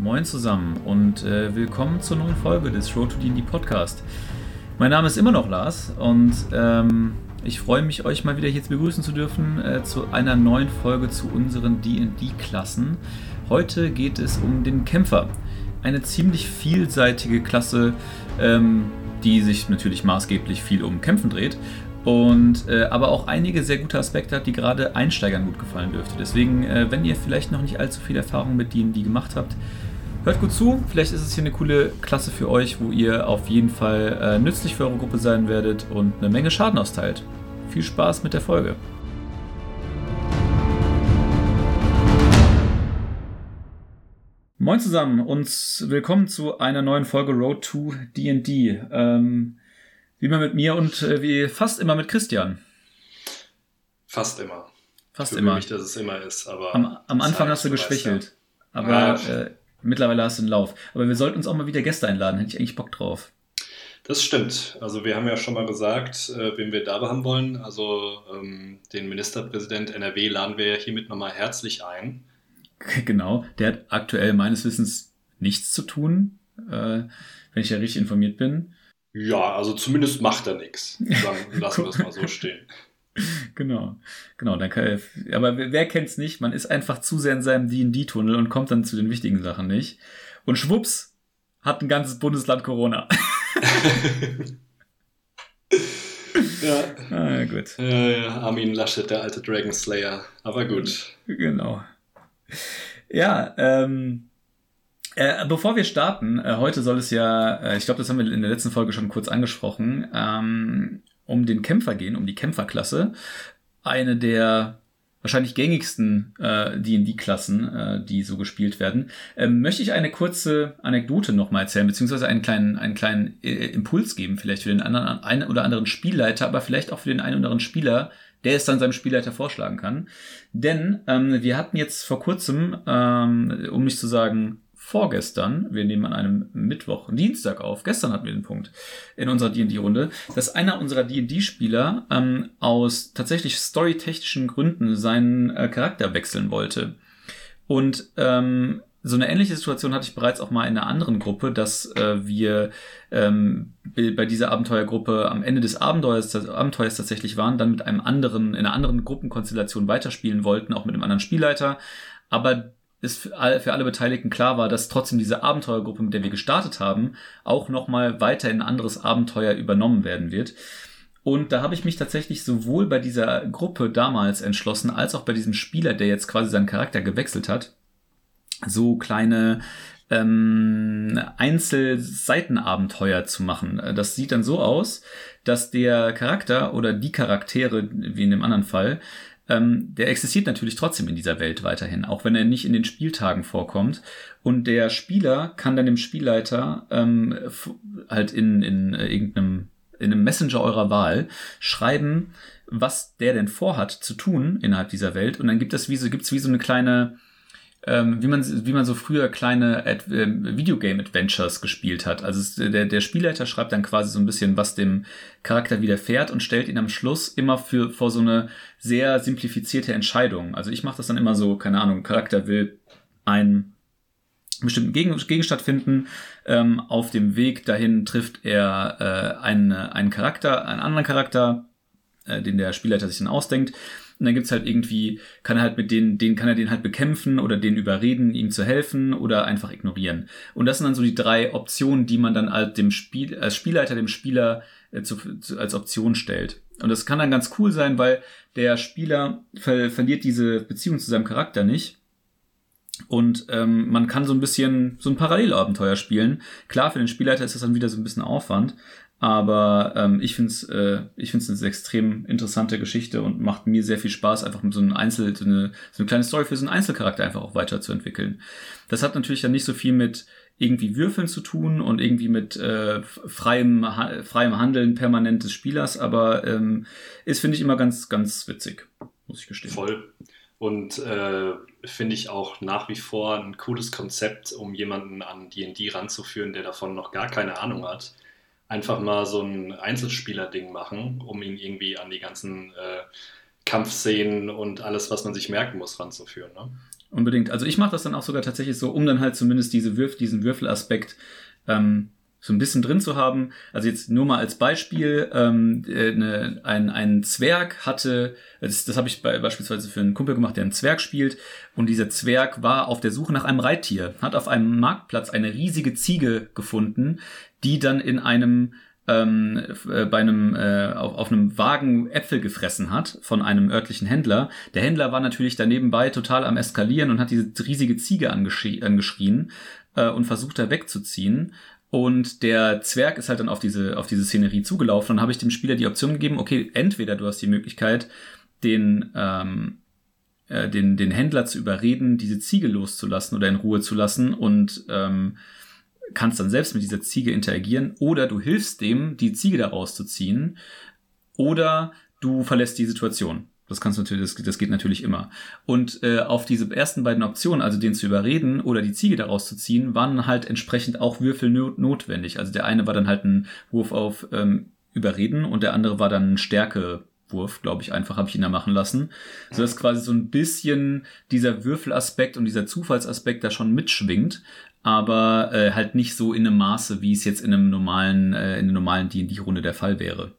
Moin zusammen und äh, willkommen zur neuen Folge des Road to D&D Podcast. Mein Name ist immer noch Lars und ähm, ich freue mich, euch mal wieder hier begrüßen zu dürfen äh, zu einer neuen Folge zu unseren D&D-Klassen. Heute geht es um den Kämpfer. Eine ziemlich vielseitige Klasse, ähm, die sich natürlich maßgeblich viel um Kämpfen dreht und äh, aber auch einige sehr gute Aspekte hat, die gerade Einsteigern gut gefallen dürfte. Deswegen, äh, wenn ihr vielleicht noch nicht allzu viel Erfahrung mit D&D gemacht habt, hört gut zu. Vielleicht ist es hier eine coole Klasse für euch, wo ihr auf jeden Fall äh, nützlich für eure Gruppe sein werdet und eine Menge Schaden austeilt. Viel Spaß mit der Folge. Moin zusammen und willkommen zu einer neuen Folge Road to D&D. Ähm, wie immer mit mir und äh, wie fast immer mit Christian. Fast immer. Fast immer. Nicht, dass es immer ist, aber. Am, am Anfang hast du geschwächelt. Ja. Aber ja. äh, mittlerweile hast du einen Lauf. Aber wir sollten uns auch mal wieder Gäste einladen. Hätte ich eigentlich Bock drauf. Das stimmt. Also wir haben ja schon mal gesagt, äh, wen wir da haben wollen. Also ähm, den Ministerpräsident NRW laden wir hiermit nochmal herzlich ein. Genau. Der hat aktuell meines Wissens nichts zu tun, äh, wenn ich ja richtig informiert bin. Ja, also zumindest macht er nichts. Dann lassen wir es mal so stehen. Genau, genau. Dann kann, aber wer kennt's nicht? Man ist einfach zu sehr in seinem D&D-Tunnel und kommt dann zu den wichtigen Sachen nicht. Und schwupps, hat ein ganzes Bundesland Corona. ja. Ah, gut. Ja, ja, Armin Laschet, der alte Dragon Slayer. Aber gut. Genau. Ja, ähm, äh, bevor wir starten, äh, heute soll es ja, äh, ich glaube, das haben wir in der letzten Folge schon kurz angesprochen, ähm, um den Kämpfer gehen, um die Kämpferklasse. Eine der wahrscheinlich gängigsten äh, D&D-Klassen, äh, die so gespielt werden, ähm, möchte ich eine kurze Anekdote nochmal erzählen, beziehungsweise einen kleinen, einen kleinen äh, Impuls geben, vielleicht für den anderen, einen oder anderen Spielleiter, aber vielleicht auch für den einen oder anderen Spieler, der es dann seinem Spielleiter vorschlagen kann. Denn ähm, wir hatten jetzt vor kurzem, ähm, um nicht zu sagen vorgestern, wir nehmen an einem Mittwoch, Dienstag auf, gestern hatten wir den Punkt in unserer D&D-Runde, dass einer unserer D&D-Spieler ähm, aus tatsächlich storytechnischen Gründen seinen äh, Charakter wechseln wollte. Und ähm, so eine ähnliche Situation hatte ich bereits auch mal in einer anderen Gruppe, dass äh, wir ähm, bei dieser Abenteuergruppe am Ende des Abenteuers, Abenteuers tatsächlich waren, dann mit einem anderen, in einer anderen Gruppenkonstellation weiterspielen wollten, auch mit einem anderen Spielleiter. Aber es für alle Beteiligten klar war, dass trotzdem diese Abenteuergruppe, mit der wir gestartet haben, auch nochmal weiter in ein anderes Abenteuer übernommen werden wird. Und da habe ich mich tatsächlich sowohl bei dieser Gruppe damals entschlossen, als auch bei diesem Spieler, der jetzt quasi seinen Charakter gewechselt hat, so kleine ähm, Einzelseitenabenteuer zu machen. Das sieht dann so aus, dass der Charakter oder die Charaktere, wie in dem anderen Fall, ähm, der existiert natürlich trotzdem in dieser Welt weiterhin, auch wenn er nicht in den Spieltagen vorkommt. Und der Spieler kann dann dem Spielleiter ähm, halt in, in äh, irgendeinem in einem Messenger eurer Wahl schreiben, was der denn vorhat zu tun innerhalb dieser Welt. Und dann gibt es wie so, gibt's wie so eine kleine, ähm, wie, man, wie man so früher kleine Ad äh, Videogame-Adventures gespielt hat. Also es, der, der Spielleiter schreibt dann quasi so ein bisschen, was dem Charakter widerfährt und stellt ihn am Schluss immer für, vor so eine sehr simplifizierte Entscheidung. Also ich mache das dann immer so, keine Ahnung, Charakter will einen bestimmten Gegenstand finden. Ähm, auf dem Weg dahin trifft er äh, einen, einen Charakter, einen anderen Charakter, äh, den der Spielleiter sich dann ausdenkt und dann gibt's halt irgendwie, kann er halt mit denen, den kann er den halt bekämpfen oder den überreden, ihm zu helfen oder einfach ignorieren. Und das sind dann so die drei Optionen, die man dann halt dem Spiel, als Spielleiter dem Spieler äh, zu, zu, als Option stellt. Und das kann dann ganz cool sein, weil der Spieler ver verliert diese Beziehung zu seinem Charakter nicht. Und ähm, man kann so ein bisschen so ein Parallelabenteuer spielen. Klar, für den Spielleiter ist das dann wieder so ein bisschen Aufwand, aber ähm, ich finde es äh, ich find's eine extrem interessante Geschichte und macht mir sehr viel Spaß, einfach so einem Einzel, so eine, so eine kleine Story für so einen Einzelcharakter einfach auch weiterzuentwickeln. Das hat natürlich dann nicht so viel mit irgendwie Würfeln zu tun und irgendwie mit äh, freiem, ha freiem Handeln permanent des Spielers, aber ähm, ist, finde ich, immer ganz, ganz witzig, muss ich gestehen. Voll. Und äh, finde ich auch nach wie vor ein cooles Konzept, um jemanden an D&D ranzuführen, der davon noch gar keine Ahnung hat einfach mal so ein Einzelspieler-Ding machen, um ihn irgendwie an die ganzen äh, Kampfszenen und alles, was man sich merken muss, ranzuführen. Ne? Unbedingt. Also ich mache das dann auch sogar tatsächlich so, um dann halt zumindest diese Würf diesen Würfelaspekt ähm, so ein bisschen drin zu haben. Also jetzt nur mal als Beispiel, ähm, äh, ne, ein, ein Zwerg hatte, das, das habe ich bei, beispielsweise für einen Kumpel gemacht, der einen Zwerg spielt, und dieser Zwerg war auf der Suche nach einem Reittier, hat auf einem Marktplatz eine riesige Ziege gefunden, die dann in einem ähm, äh, bei einem äh, auf, auf einem Wagen Äpfel gefressen hat von einem örtlichen Händler. Der Händler war natürlich daneben bei total am eskalieren und hat diese riesige Ziege angeschrien, angeschrien äh, und versucht da wegzuziehen. Und der Zwerg ist halt dann auf diese, auf diese Szenerie zugelaufen. Und habe ich dem Spieler die Option gegeben, okay, entweder du hast die Möglichkeit, den, ähm, äh, den, den Händler zu überreden, diese Ziege loszulassen oder in Ruhe zu lassen und ähm, kannst dann selbst mit dieser Ziege interagieren. Oder du hilfst dem, die Ziege da rauszuziehen. Oder du verlässt die Situation. Das kannst du natürlich, das, das geht natürlich immer. Und äh, auf diese ersten beiden Optionen, also den zu überreden oder die Ziege daraus zu ziehen, waren halt entsprechend auch Würfel notwendig. Also der eine war dann halt ein Wurf auf ähm, Überreden und der andere war dann ein Stärkewurf, glaube ich, einfach habe ich ihn da machen lassen. So dass quasi so ein bisschen dieser Würfelaspekt und dieser Zufallsaspekt da schon mitschwingt, aber äh, halt nicht so in einem Maße, wie es jetzt in einem normalen, äh, in einer normalen D&D-Runde der Fall wäre.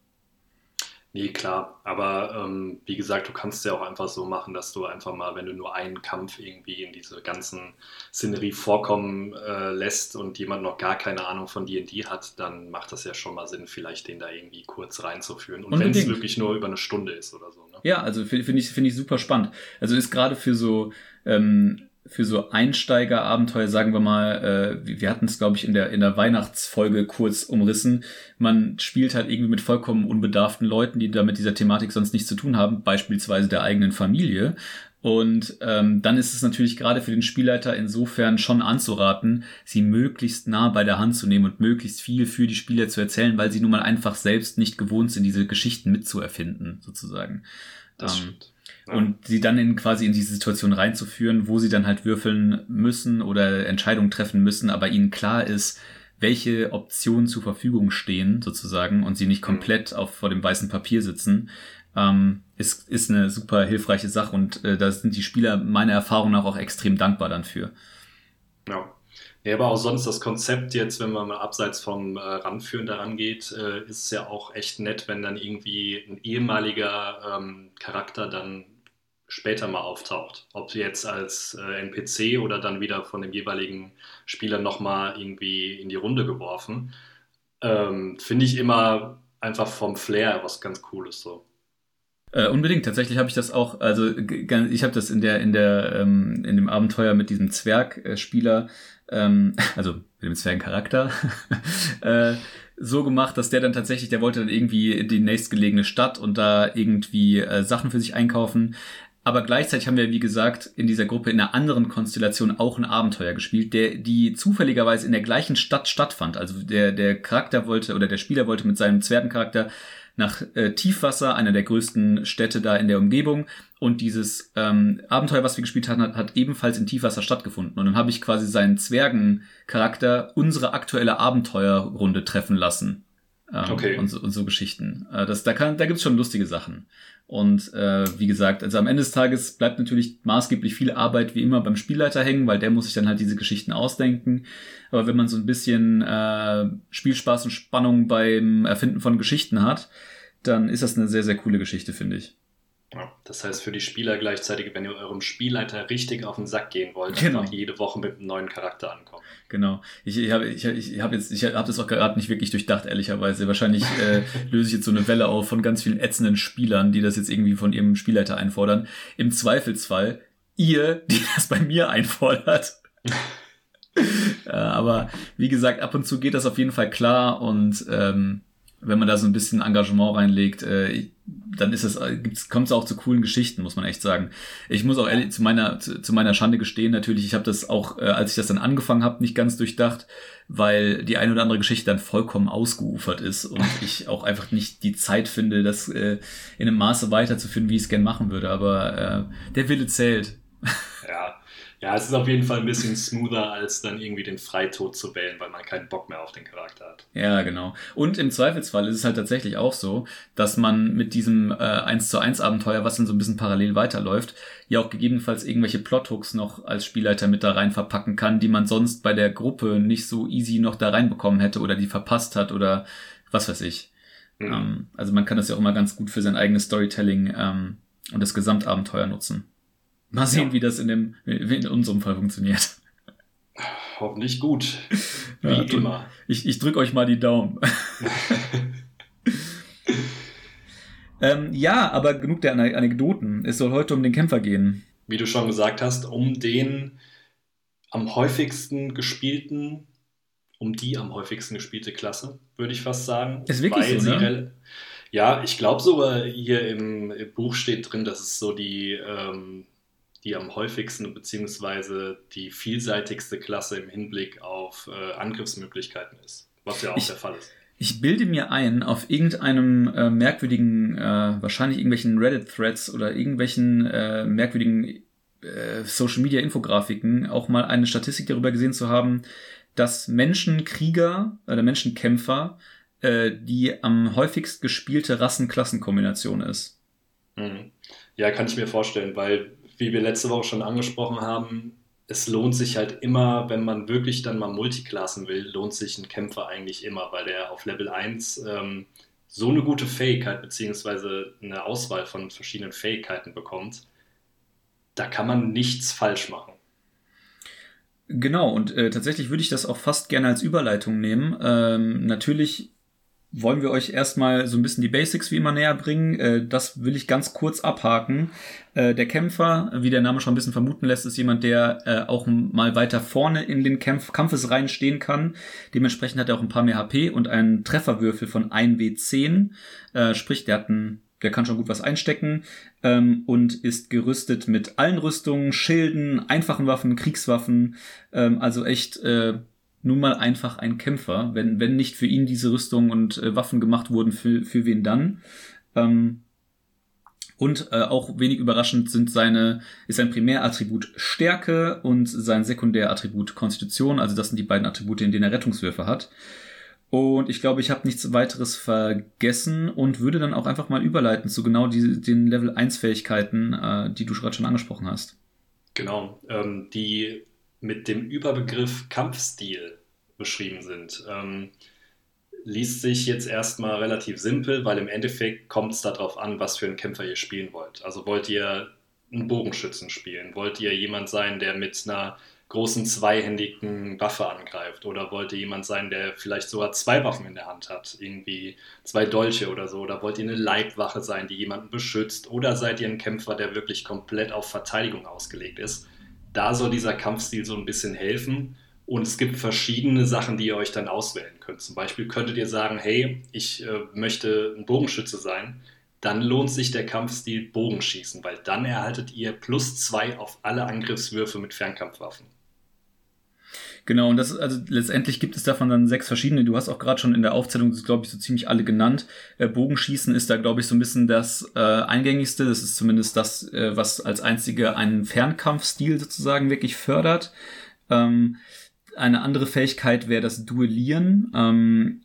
Nee, klar. Aber ähm, wie gesagt, du kannst ja auch einfach so machen, dass du einfach mal, wenn du nur einen Kampf irgendwie in diese ganzen Szenerie vorkommen äh, lässt und jemand noch gar keine Ahnung von D&D hat, dann macht das ja schon mal Sinn, vielleicht den da irgendwie kurz reinzuführen. Und wenn es wirklich nur über eine Stunde ist oder so. Ne? Ja, also finde find ich, find ich super spannend. Also ist gerade für so ähm, für so Einsteiger-Abenteuer, sagen wir mal, äh, wir hatten es, glaube ich, in der, in der Weihnachtsfolge kurz umrissen. Man spielt halt irgendwie mit vollkommen unbedarften Leuten, die da mit dieser Thematik sonst nichts zu tun haben, beispielsweise der eigenen Familie. Und ähm, dann ist es natürlich gerade für den Spielleiter insofern schon anzuraten, sie möglichst nah bei der Hand zu nehmen und möglichst viel für die Spieler zu erzählen, weil sie nun mal einfach selbst nicht gewohnt sind, diese Geschichten mitzuerfinden, sozusagen. Das ähm, stimmt. Und sie dann in quasi in diese Situation reinzuführen, wo sie dann halt würfeln müssen oder Entscheidungen treffen müssen, aber ihnen klar ist, welche Optionen zur Verfügung stehen, sozusagen, und sie nicht komplett auf, vor dem weißen Papier sitzen, ähm, ist, ist eine super hilfreiche Sache und äh, da sind die Spieler meiner Erfahrung nach auch extrem dankbar dann für. Ja. Ja, aber auch sonst das Konzept jetzt, wenn man mal abseits vom äh, Ranführen daran geht, äh, ist es ja auch echt nett, wenn dann irgendwie ein ehemaliger ähm, Charakter dann später mal auftaucht. Ob jetzt als äh, NPC oder dann wieder von dem jeweiligen Spieler nochmal irgendwie in die Runde geworfen. Ähm, Finde ich immer einfach vom Flair was ganz Cooles so. Äh, unbedingt. Tatsächlich habe ich das auch, also ich habe das in der in der ähm, in dem Abenteuer mit diesem Zwergspieler, ähm, also mit dem Zwergencharakter, äh, so gemacht, dass der dann tatsächlich, der wollte dann irgendwie in die nächstgelegene Stadt und da irgendwie äh, Sachen für sich einkaufen. Aber gleichzeitig haben wir, wie gesagt, in dieser Gruppe in einer anderen Konstellation auch ein Abenteuer gespielt, der, die zufälligerweise in der gleichen Stadt stattfand. Also der, der Charakter wollte oder der Spieler wollte mit seinem Zwergencharakter nach äh, Tiefwasser, einer der größten Städte da in der Umgebung. Und dieses ähm, Abenteuer, was wir gespielt hatten, hat, hat ebenfalls in Tiefwasser stattgefunden. Und dann habe ich quasi seinen Zwergencharakter unsere aktuelle Abenteuerrunde treffen lassen. Ähm, okay. und, so, und so Geschichten. Äh, das, da kann, da gibt's schon lustige Sachen. Und äh, wie gesagt, also am Ende des Tages bleibt natürlich maßgeblich viel Arbeit wie immer beim Spielleiter hängen, weil der muss sich dann halt diese Geschichten ausdenken. Aber wenn man so ein bisschen äh, Spielspaß und Spannung beim Erfinden von Geschichten hat, dann ist das eine sehr, sehr coole Geschichte, finde ich. Das heißt für die Spieler gleichzeitig, wenn ihr eurem Spielleiter richtig auf den Sack gehen wollt, genau. einfach jede Woche mit einem neuen Charakter ankommen. Genau. Ich, ich habe ich, ich hab jetzt, ich habe das auch gerade nicht wirklich durchdacht, ehrlicherweise. Wahrscheinlich äh, löse ich jetzt so eine Welle auf von ganz vielen ätzenden Spielern, die das jetzt irgendwie von ihrem Spielleiter einfordern. Im Zweifelsfall ihr, die das bei mir einfordert. äh, aber wie gesagt, ab und zu geht das auf jeden Fall klar und ähm, wenn man da so ein bisschen Engagement reinlegt, äh, dann ist es, kommt es auch zu coolen Geschichten, muss man echt sagen. Ich muss auch ehrlich zu meiner, zu, zu meiner Schande gestehen, natürlich, ich habe das auch, äh, als ich das dann angefangen habe, nicht ganz durchdacht, weil die eine oder andere Geschichte dann vollkommen ausgeufert ist und ich auch einfach nicht die Zeit finde, das äh, in einem Maße weiterzuführen, wie ich es gern machen würde. Aber äh, der Wille zählt. Ja, Ja, es ist auf jeden Fall ein bisschen smoother, als dann irgendwie den Freitod zu wählen, weil man keinen Bock mehr auf den Charakter hat. Ja, genau. Und im Zweifelsfall ist es halt tatsächlich auch so, dass man mit diesem äh, 1 zu 1 Abenteuer, was dann so ein bisschen parallel weiterläuft, ja auch gegebenenfalls irgendwelche Plothooks noch als Spielleiter mit da rein verpacken kann, die man sonst bei der Gruppe nicht so easy noch da reinbekommen hätte oder die verpasst hat oder was weiß ich. Mhm. Ähm, also man kann das ja auch immer ganz gut für sein eigenes Storytelling ähm, und das Gesamtabenteuer nutzen. Mal sehen, ja. wie das in, dem, in unserem Fall funktioniert. Hoffentlich gut. Wie ja, immer. Ich, ich drücke euch mal die Daumen. ähm, ja, aber genug der Anekdoten. Es soll heute um den Kämpfer gehen. Wie du schon gesagt hast, um den am häufigsten gespielten, um die am häufigsten gespielte Klasse, würde ich fast sagen. Ist wirklich so, ne? Ja, ich glaube sogar hier im Buch steht drin, dass es so die ähm, die am häufigsten bzw. die vielseitigste Klasse im Hinblick auf äh, Angriffsmöglichkeiten ist, was ja auch ich, der Fall ist. Ich bilde mir ein, auf irgendeinem äh, merkwürdigen, äh, wahrscheinlich irgendwelchen Reddit-Threads oder irgendwelchen äh, merkwürdigen äh, Social-Media-Infografiken auch mal eine Statistik darüber gesehen zu haben, dass Menschenkrieger oder Menschenkämpfer äh, die am häufigst gespielte Rassen-Klassen-Kombination ist. Mhm. Ja, kann ich mir vorstellen, weil wie wir letzte Woche schon angesprochen haben, es lohnt sich halt immer, wenn man wirklich dann mal Multiklassen will, lohnt sich ein Kämpfer eigentlich immer, weil der auf Level 1 ähm, so eine gute Fähigkeit bzw. eine Auswahl von verschiedenen Fähigkeiten bekommt. Da kann man nichts falsch machen. Genau, und äh, tatsächlich würde ich das auch fast gerne als Überleitung nehmen. Ähm, natürlich wollen wir euch erstmal so ein bisschen die Basics wie immer näher bringen. Äh, das will ich ganz kurz abhaken. Äh, der Kämpfer, wie der Name schon ein bisschen vermuten lässt, ist jemand, der äh, auch mal weiter vorne in den Kampf Kampfesreihen stehen kann. Dementsprechend hat er auch ein paar mehr HP und einen Trefferwürfel von 1W10. Sprich, der hat einen der kann schon gut was einstecken ähm, und ist gerüstet mit allen Rüstungen, Schilden, einfachen Waffen, Kriegswaffen. Ähm, also echt nun mal einfach ein Kämpfer. Wenn, wenn nicht für ihn diese Rüstung und äh, Waffen gemacht wurden, für, für wen dann? Ähm, und äh, auch wenig überraschend sind seine, ist sein Primärattribut Stärke und sein Sekundärattribut Konstitution. Also das sind die beiden Attribute, in denen er Rettungswürfe hat. Und ich glaube, ich habe nichts weiteres vergessen und würde dann auch einfach mal überleiten zu genau die, den Level 1 Fähigkeiten, äh, die du gerade schon angesprochen hast. Genau. Ähm, die mit dem Überbegriff Kampfstil beschrieben sind. Ähm, liest sich jetzt erstmal relativ simpel, weil im Endeffekt kommt es darauf an, was für einen Kämpfer ihr spielen wollt. Also wollt ihr einen Bogenschützen spielen? Wollt ihr jemand sein, der mit einer großen zweihändigen Waffe angreift? Oder wollt ihr jemand sein, der vielleicht sogar zwei Waffen in der Hand hat? Irgendwie zwei Dolche oder so? Oder wollt ihr eine Leibwache sein, die jemanden beschützt? Oder seid ihr ein Kämpfer, der wirklich komplett auf Verteidigung ausgelegt ist? Da soll dieser Kampfstil so ein bisschen helfen. Und es gibt verschiedene Sachen, die ihr euch dann auswählen könnt. Zum Beispiel könntet ihr sagen, hey, ich äh, möchte ein Bogenschütze sein. Dann lohnt sich der Kampfstil Bogenschießen, weil dann erhaltet ihr plus zwei auf alle Angriffswürfe mit Fernkampfwaffen. Genau, und das also letztendlich gibt es davon dann sechs verschiedene. Du hast auch gerade schon in der Aufzählung, glaube ich, so ziemlich alle genannt. Äh, Bogenschießen ist da, glaube ich, so ein bisschen das äh, eingängigste. Das ist zumindest das, äh, was als einzige einen Fernkampfstil sozusagen wirklich fördert. Ähm, eine andere Fähigkeit wäre das Duellieren. Ähm,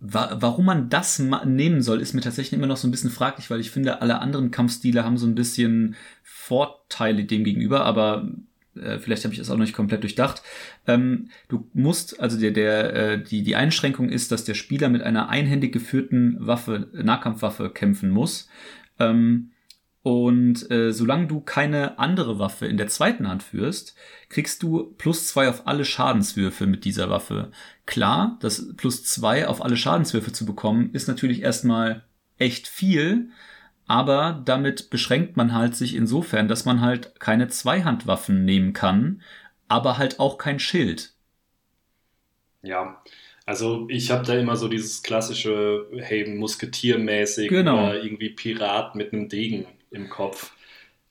wa warum man das nehmen soll, ist mir tatsächlich immer noch so ein bisschen fraglich, weil ich finde, alle anderen Kampfstile haben so ein bisschen Vorteile dem gegenüber, aber äh, vielleicht habe ich das auch noch nicht komplett durchdacht. Ähm, du musst, also der, der, äh, die, die Einschränkung ist, dass der Spieler mit einer einhändig geführten Waffe, Nahkampfwaffe kämpfen muss. Ähm, und äh, solange du keine andere Waffe in der zweiten Hand führst, kriegst du plus zwei auf alle Schadenswürfe mit dieser Waffe. Klar, das plus zwei auf alle Schadenswürfe zu bekommen, ist natürlich erstmal echt viel, aber damit beschränkt man halt sich insofern, dass man halt keine Zweihandwaffen nehmen kann, aber halt auch kein Schild. Ja, also ich habe da immer so dieses klassische, hey, Musketiermäßig genau. oder irgendwie Pirat mit einem Degen im Kopf.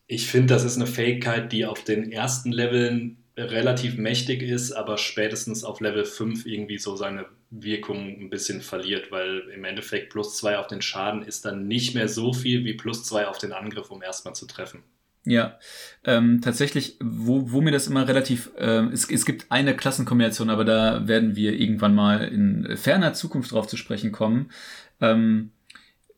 Ich finde, das ist eine Fähigkeit, die auf den ersten Leveln relativ mächtig ist, aber spätestens auf Level 5 irgendwie so seine Wirkung ein bisschen verliert, weil im Endeffekt plus 2 auf den Schaden ist dann nicht mehr so viel wie plus 2 auf den Angriff, um erstmal zu treffen. Ja, ähm, tatsächlich, wo, wo mir das immer relativ, äh, es, es gibt eine Klassenkombination, aber da werden wir irgendwann mal in ferner Zukunft drauf zu sprechen kommen. Ähm,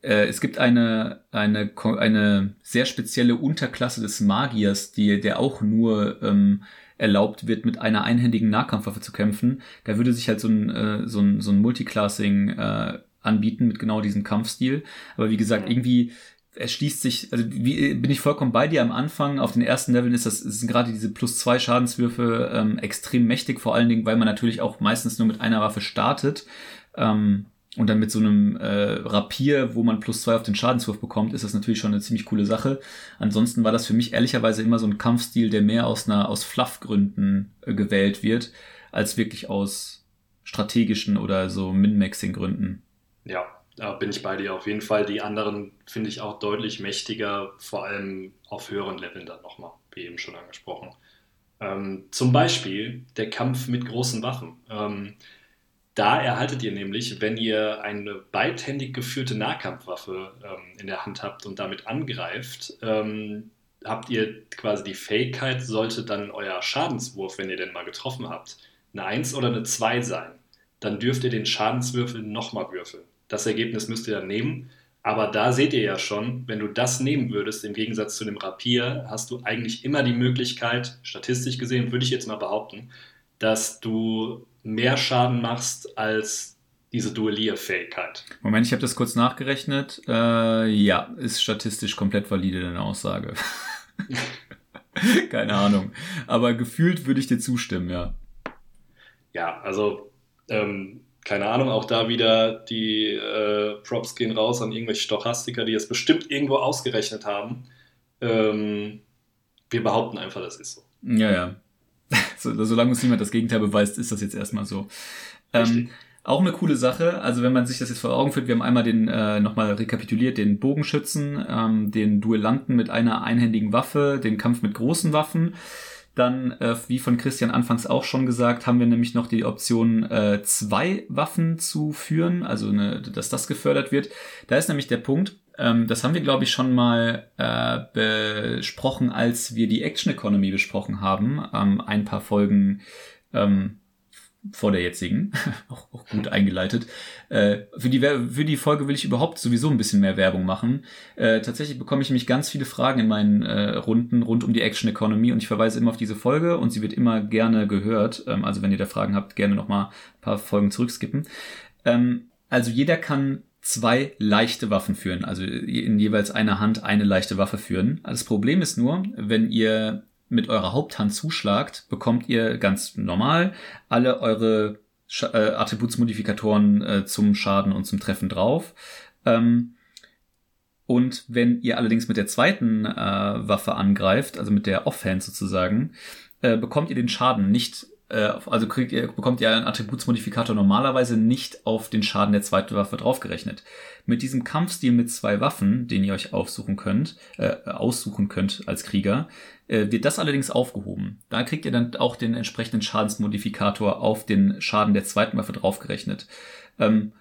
äh, es gibt eine, eine, eine sehr spezielle Unterklasse des Magiers, die, der auch nur ähm, erlaubt wird, mit einer einhändigen Nahkampfwaffe zu kämpfen. Da würde sich halt so ein, äh, so ein, so ein Multiclassing äh, anbieten mit genau diesem Kampfstil. Aber wie gesagt, irgendwie erschließt sich, also wie, bin ich vollkommen bei dir am Anfang. Auf den ersten Leveln ist das, sind gerade diese plus zwei Schadenswürfe ähm, extrem mächtig, vor allen Dingen, weil man natürlich auch meistens nur mit einer Waffe startet. Ähm, und dann mit so einem äh, Rapier, wo man plus zwei auf den Schadenswurf bekommt, ist das natürlich schon eine ziemlich coole Sache. Ansonsten war das für mich ehrlicherweise immer so ein Kampfstil, der mehr aus einer aus Fluffgründen äh, gewählt wird, als wirklich aus strategischen oder so Min-Maxing-Gründen. Ja, da bin ich bei dir auf jeden Fall. Die anderen finde ich auch deutlich mächtiger, vor allem auf höheren Leveln dann nochmal, wie eben schon angesprochen. Ähm, zum Beispiel der Kampf mit großen Waffen. Ähm, da erhaltet ihr nämlich, wenn ihr eine beidhändig geführte Nahkampfwaffe ähm, in der Hand habt und damit angreift, ähm, habt ihr quasi die Fähigkeit, sollte dann euer Schadenswurf, wenn ihr den mal getroffen habt, eine 1 oder eine 2 sein. Dann dürft ihr den Schadenswürfel nochmal würfeln. Das Ergebnis müsst ihr dann nehmen. Aber da seht ihr ja schon, wenn du das nehmen würdest, im Gegensatz zu dem Rapier, hast du eigentlich immer die Möglichkeit, statistisch gesehen würde ich jetzt mal behaupten, dass du mehr Schaden machst als diese Duellierfähigkeit. Moment, ich habe das kurz nachgerechnet. Äh, ja, ist statistisch komplett valide deine Aussage. Keine Ahnung. Aber gefühlt würde ich dir zustimmen, ja. Ja, also ähm, keine Ahnung, auch da wieder die äh, Props gehen raus an irgendwelche Stochastiker, die es bestimmt irgendwo ausgerechnet haben. Ähm, wir behaupten einfach, das ist so. Ja, ja. so, solange uns niemand das Gegenteil beweist, ist das jetzt erstmal so. Ähm, auch eine coole Sache, also wenn man sich das jetzt vor Augen führt, wir haben einmal den, äh, nochmal rekapituliert, den Bogenschützen, ähm, den Duellanten mit einer einhändigen Waffe, den Kampf mit großen Waffen. Dann, äh, wie von Christian anfangs auch schon gesagt, haben wir nämlich noch die Option, äh, zwei Waffen zu führen, also eine, dass das gefördert wird. Da ist nämlich der Punkt, ähm, das haben wir, glaube ich, schon mal äh, besprochen, als wir die Action Economy besprochen haben. Ähm, ein paar Folgen ähm, vor der jetzigen, auch, auch gut eingeleitet. Äh, für, die, für die Folge will ich überhaupt sowieso ein bisschen mehr Werbung machen. Äh, tatsächlich bekomme ich nämlich ganz viele Fragen in meinen äh, Runden rund um die Action Economy und ich verweise immer auf diese Folge und sie wird immer gerne gehört. Ähm, also wenn ihr da Fragen habt, gerne nochmal ein paar Folgen zurückskippen. Ähm, also jeder kann zwei leichte Waffen führen, also in jeweils einer Hand eine leichte Waffe führen. Das Problem ist nur, wenn ihr mit eurer Haupthand zuschlagt, bekommt ihr ganz normal alle eure Sch äh, Attributsmodifikatoren äh, zum Schaden und zum Treffen drauf. Ähm, und wenn ihr allerdings mit der zweiten äh, Waffe angreift, also mit der Offhand sozusagen, äh, bekommt ihr den Schaden nicht also kriegt ihr, bekommt ihr einen Attributsmodifikator normalerweise nicht auf den Schaden der zweiten Waffe draufgerechnet. Mit diesem Kampfstil mit zwei Waffen, den ihr euch aufsuchen könnt, äh, aussuchen könnt als Krieger, äh, wird das allerdings aufgehoben. Da kriegt ihr dann auch den entsprechenden Schadensmodifikator auf den Schaden der zweiten Waffe draufgerechnet. Ähm,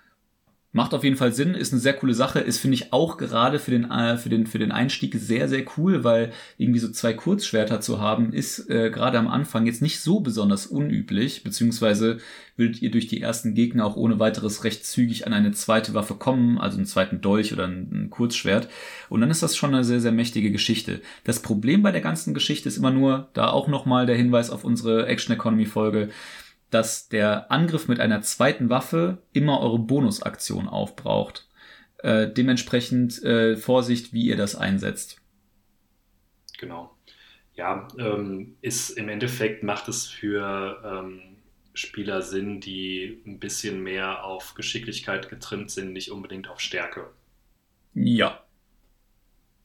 Macht auf jeden Fall Sinn, ist eine sehr coole Sache, ist finde ich auch gerade für den äh, für den für den Einstieg sehr sehr cool, weil irgendwie so zwei Kurzschwerter zu haben ist äh, gerade am Anfang jetzt nicht so besonders unüblich, beziehungsweise würdet ihr durch die ersten Gegner auch ohne weiteres recht zügig an eine zweite Waffe kommen, also einen zweiten Dolch oder ein, ein Kurzschwert und dann ist das schon eine sehr sehr mächtige Geschichte. Das Problem bei der ganzen Geschichte ist immer nur, da auch noch mal der Hinweis auf unsere Action Economy Folge dass der Angriff mit einer zweiten Waffe immer eure Bonusaktion aufbraucht. Äh, dementsprechend äh, Vorsicht, wie ihr das einsetzt. Genau. Ja, ähm, ist im Endeffekt macht es für ähm, Spieler Sinn, die ein bisschen mehr auf Geschicklichkeit getrimmt sind, nicht unbedingt auf Stärke. Ja,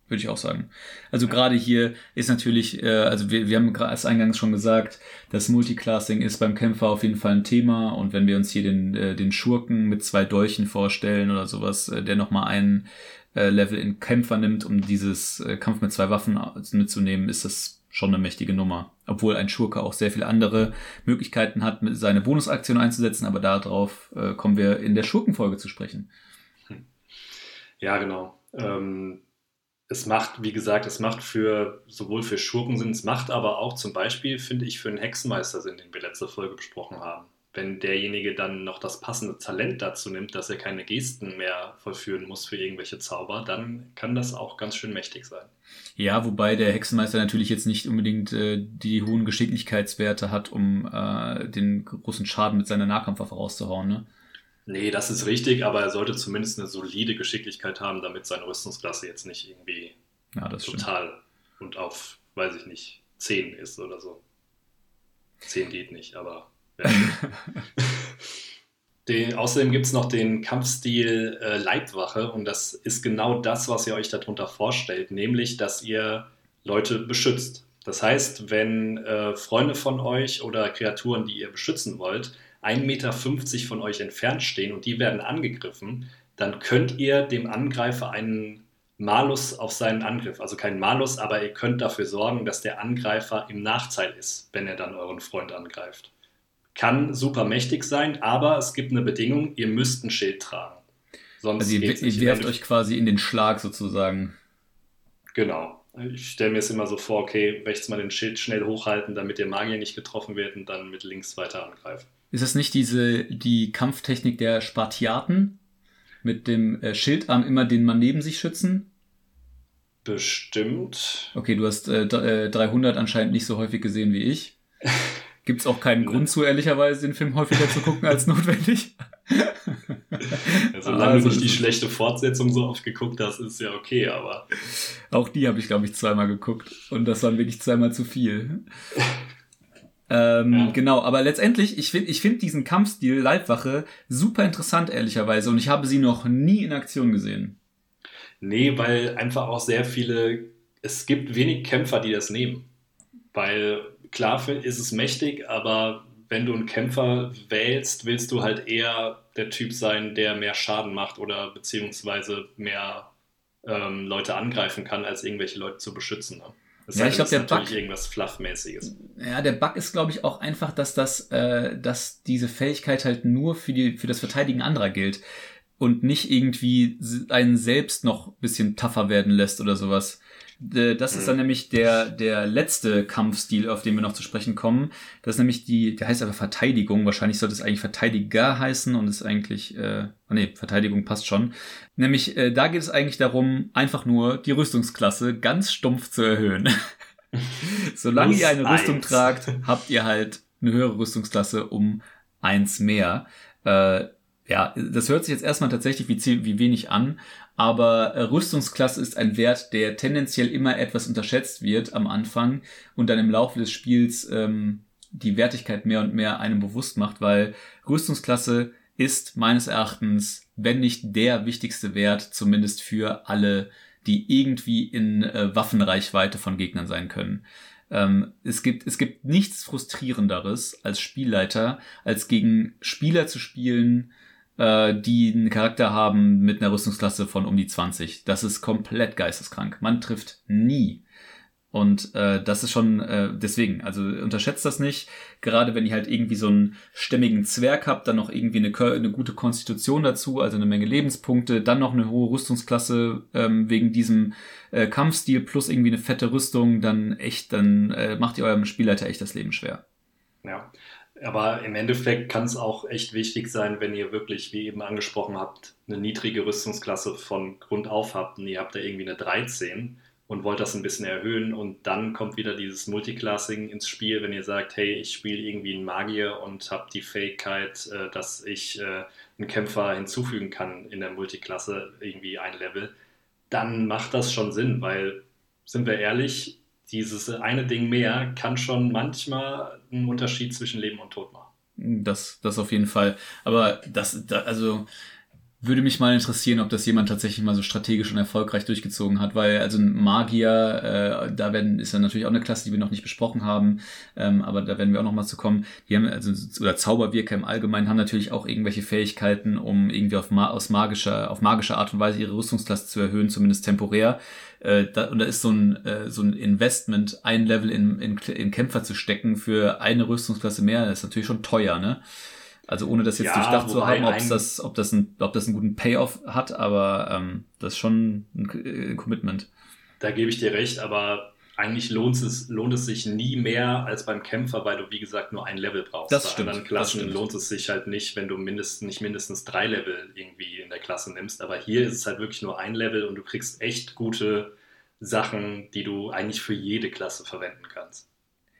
würde ich auch sagen. Also gerade hier ist natürlich, äh, also wir, wir haben als eingangs schon gesagt, das Multiclassing ist beim Kämpfer auf jeden Fall ein Thema und wenn wir uns hier den, äh, den Schurken mit zwei Dolchen vorstellen oder sowas, äh, der nochmal einen äh, Level in Kämpfer nimmt, um dieses äh, Kampf mit zwei Waffen mitzunehmen, ist das schon eine mächtige Nummer. Obwohl ein Schurke auch sehr viele andere Möglichkeiten hat, seine Bonusaktion einzusetzen, aber darauf äh, kommen wir in der Schurkenfolge zu sprechen. Ja, genau. Ähm es macht, wie gesagt, es macht für sowohl für Schurken Sinn, es macht aber auch zum Beispiel, finde ich, für einen Hexenmeister Sinn, den wir letzte Folge besprochen haben. Wenn derjenige dann noch das passende Talent dazu nimmt, dass er keine Gesten mehr vollführen muss für irgendwelche Zauber, dann kann das auch ganz schön mächtig sein. Ja, wobei der Hexenmeister natürlich jetzt nicht unbedingt äh, die hohen Geschicklichkeitswerte hat, um äh, den großen Schaden mit seiner Nahkampfwaffe rauszuhauen, ne? Nee, das ist richtig, aber er sollte zumindest eine solide Geschicklichkeit haben, damit seine Rüstungsklasse jetzt nicht irgendwie ja, total stimmt. und auf, weiß ich nicht, 10 ist oder so. 10 geht nicht, aber. Ja. den, außerdem gibt es noch den Kampfstil äh, Leibwache und das ist genau das, was ihr euch darunter vorstellt, nämlich, dass ihr Leute beschützt. Das heißt, wenn äh, Freunde von euch oder Kreaturen, die ihr beschützen wollt, 1,50 Meter von euch entfernt stehen und die werden angegriffen, dann könnt ihr dem Angreifer einen Malus auf seinen Angriff, also kein Malus, aber ihr könnt dafür sorgen, dass der Angreifer im Nachteil ist, wenn er dann euren Freund angreift. Kann super mächtig sein, aber es gibt eine Bedingung, ihr müsst ein Schild tragen. Sonst also ihr, ihr werft euch quasi in den Schlag sozusagen. Genau. Ich stelle mir es immer so vor, okay, rechts mal den Schild schnell hochhalten, damit der Magier nicht getroffen wird und dann mit links weiter angreifen. Ist das nicht diese, die Kampftechnik der Spartiaten? Mit dem äh, Schildarm immer den Mann neben sich schützen? Bestimmt. Okay, du hast äh, 300 äh, anscheinend nicht so häufig gesehen wie ich. Gibt es auch keinen Grund zu, ehrlicherweise den Film häufiger zu gucken als notwendig. Ja, solange also, du nicht die schlechte Fortsetzung so oft geguckt hast, ist ja okay, aber. Auch die habe ich, glaube ich, zweimal geguckt. Und das waren wirklich zweimal zu viel. Ähm, ja. Genau, aber letztendlich, ich finde ich find diesen Kampfstil Leibwache super interessant, ehrlicherweise. Und ich habe sie noch nie in Aktion gesehen. Nee, weil einfach auch sehr viele, es gibt wenig Kämpfer, die das nehmen. Weil klar ist es mächtig, aber wenn du einen Kämpfer wählst, willst du halt eher der Typ sein, der mehr Schaden macht oder beziehungsweise mehr ähm, Leute angreifen kann, als irgendwelche Leute zu beschützen. Ne? Das ja, ich glaube, der Bug. irgendwas Fluffmäßiges. Ja, der Bug ist, glaube ich, auch einfach, dass das, äh, dass diese Fähigkeit halt nur für die, für das Verteidigen anderer gilt und nicht irgendwie einen selbst noch bisschen tougher werden lässt oder sowas. Äh, das ist dann mhm. nämlich der, der letzte Kampfstil, auf den wir noch zu sprechen kommen. Das ist nämlich die, der heißt aber Verteidigung. Wahrscheinlich sollte es eigentlich Verteidiger heißen und ist eigentlich, äh, oh nee, Verteidigung passt schon. Nämlich, äh, da geht es eigentlich darum, einfach nur die Rüstungsklasse ganz stumpf zu erhöhen. Solange ihr eine Rüstung eins. tragt, habt ihr halt eine höhere Rüstungsklasse um eins mehr. Äh, ja, das hört sich jetzt erstmal tatsächlich wie, wie wenig an, aber äh, Rüstungsklasse ist ein Wert, der tendenziell immer etwas unterschätzt wird am Anfang und dann im Laufe des Spiels ähm, die Wertigkeit mehr und mehr einem bewusst macht, weil Rüstungsklasse ist meines Erachtens, wenn nicht der wichtigste Wert, zumindest für alle, die irgendwie in äh, Waffenreichweite von Gegnern sein können. Ähm, es, gibt, es gibt nichts frustrierenderes als Spielleiter, als gegen Spieler zu spielen, äh, die einen Charakter haben mit einer Rüstungsklasse von um die 20. Das ist komplett geisteskrank. Man trifft nie. Und äh, das ist schon äh, deswegen, also unterschätzt das nicht. Gerade wenn ihr halt irgendwie so einen stämmigen Zwerg habt, dann noch irgendwie eine, eine gute Konstitution dazu, also eine Menge Lebenspunkte, dann noch eine hohe Rüstungsklasse ähm, wegen diesem äh, Kampfstil plus irgendwie eine fette Rüstung, dann echt, dann äh, macht ihr eurem Spielleiter echt das Leben schwer. Ja, aber im Endeffekt kann es auch echt wichtig sein, wenn ihr wirklich, wie eben angesprochen habt, eine niedrige Rüstungsklasse von Grund auf habt und ihr habt da irgendwie eine 13 und wollt das ein bisschen erhöhen und dann kommt wieder dieses Multiclassing ins Spiel, wenn ihr sagt, hey, ich spiele irgendwie einen Magier und habe die Fähigkeit, äh, dass ich äh, einen Kämpfer hinzufügen kann in der Multiklasse, irgendwie ein Level, dann macht das schon Sinn, weil, sind wir ehrlich, dieses eine Ding mehr kann schon manchmal einen Unterschied zwischen Leben und Tod machen. Das, das auf jeden Fall. Aber das, da, also würde mich mal interessieren, ob das jemand tatsächlich mal so strategisch und erfolgreich durchgezogen hat, weil also ein Magier, äh, da werden ist ja natürlich auch eine Klasse, die wir noch nicht besprochen haben, ähm, aber da werden wir auch noch mal zu kommen. Die haben also oder Zauberwirker im Allgemeinen haben natürlich auch irgendwelche Fähigkeiten, um irgendwie auf aus magischer auf magische Art und Weise ihre Rüstungsklasse zu erhöhen, zumindest temporär. Äh, da, und da ist so ein äh, so ein Investment, ein Level in, in, in Kämpfer zu stecken für eine Rüstungsklasse mehr, das ist natürlich schon teuer, ne? Also ohne das jetzt ja, durchdacht zu haben, ob das, ob das, ein, ob das einen guten Payoff hat, aber ähm, das ist schon ein, ein Commitment. da gebe ich dir recht, aber eigentlich lohnt es, lohnt es sich nie mehr als beim Kämpfer, weil du, wie gesagt, nur ein Level brauchst. Das Bei stimmt, anderen Klassen stimmt. lohnt es sich halt nicht, wenn du mindestens, nicht mindestens drei Level irgendwie in der Klasse nimmst. Aber hier ist es halt wirklich nur ein Level und du kriegst echt gute Sachen, die du eigentlich für jede Klasse verwenden kannst.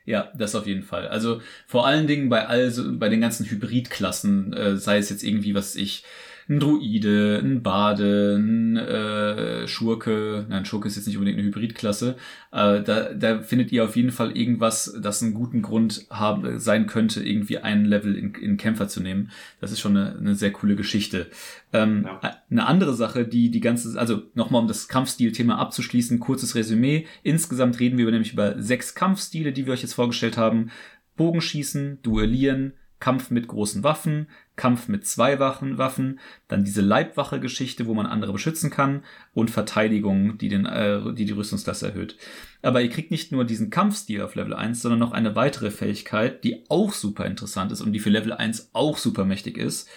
Ja, das auf jeden Fall. Also vor allen Dingen bei all so, bei den ganzen Hybridklassen, äh, sei es jetzt irgendwie, was ich, ein Druide, ein Bade, ein äh, Schurke, nein, Schurke ist jetzt nicht unbedingt eine Hybridklasse, äh, da, da findet ihr auf jeden Fall irgendwas, das einen guten Grund haben, sein könnte, irgendwie ein Level in, in Kämpfer zu nehmen. Das ist schon eine, eine sehr coole Geschichte. Ähm, Ja. Eine andere Sache, die die ganze, also nochmal um das Kampfstil-Thema abzuschließen, kurzes Resümee. Insgesamt reden wir nämlich über sechs Kampfstile, die wir euch jetzt vorgestellt haben. Bogenschießen, Duellieren, Kampf mit großen Waffen, Kampf mit zwei Waffen, Waffen, dann diese Leibwache-Geschichte, wo man andere beschützen kann und Verteidigung, die, den, äh, die die Rüstungsklasse erhöht. Aber ihr kriegt nicht nur diesen Kampfstil auf Level 1, sondern noch eine weitere Fähigkeit, die auch super interessant ist und die für Level 1 auch super mächtig ist.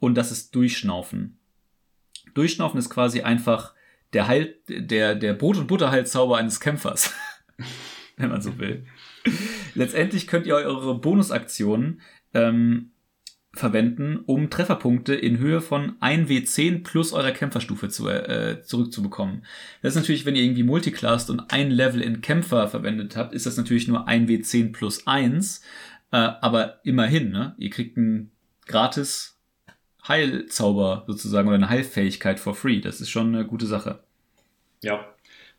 Und das ist Durchschnaufen. Durchschnaufen ist quasi einfach der Heil, der, der Brot- und Butterheilzauber eines Kämpfers. Wenn man so will. Letztendlich könnt ihr eure Bonusaktionen ähm, verwenden, um Trefferpunkte in Höhe von 1W10 plus eurer Kämpferstufe zu, äh, zurückzubekommen. Das ist natürlich, wenn ihr irgendwie multiclasst und ein Level in Kämpfer verwendet habt, ist das natürlich nur 1W10 plus 1. Äh, aber immerhin, ne? Ihr kriegt einen gratis Heilzauber sozusagen oder eine Heilfähigkeit for free. Das ist schon eine gute Sache. Ja,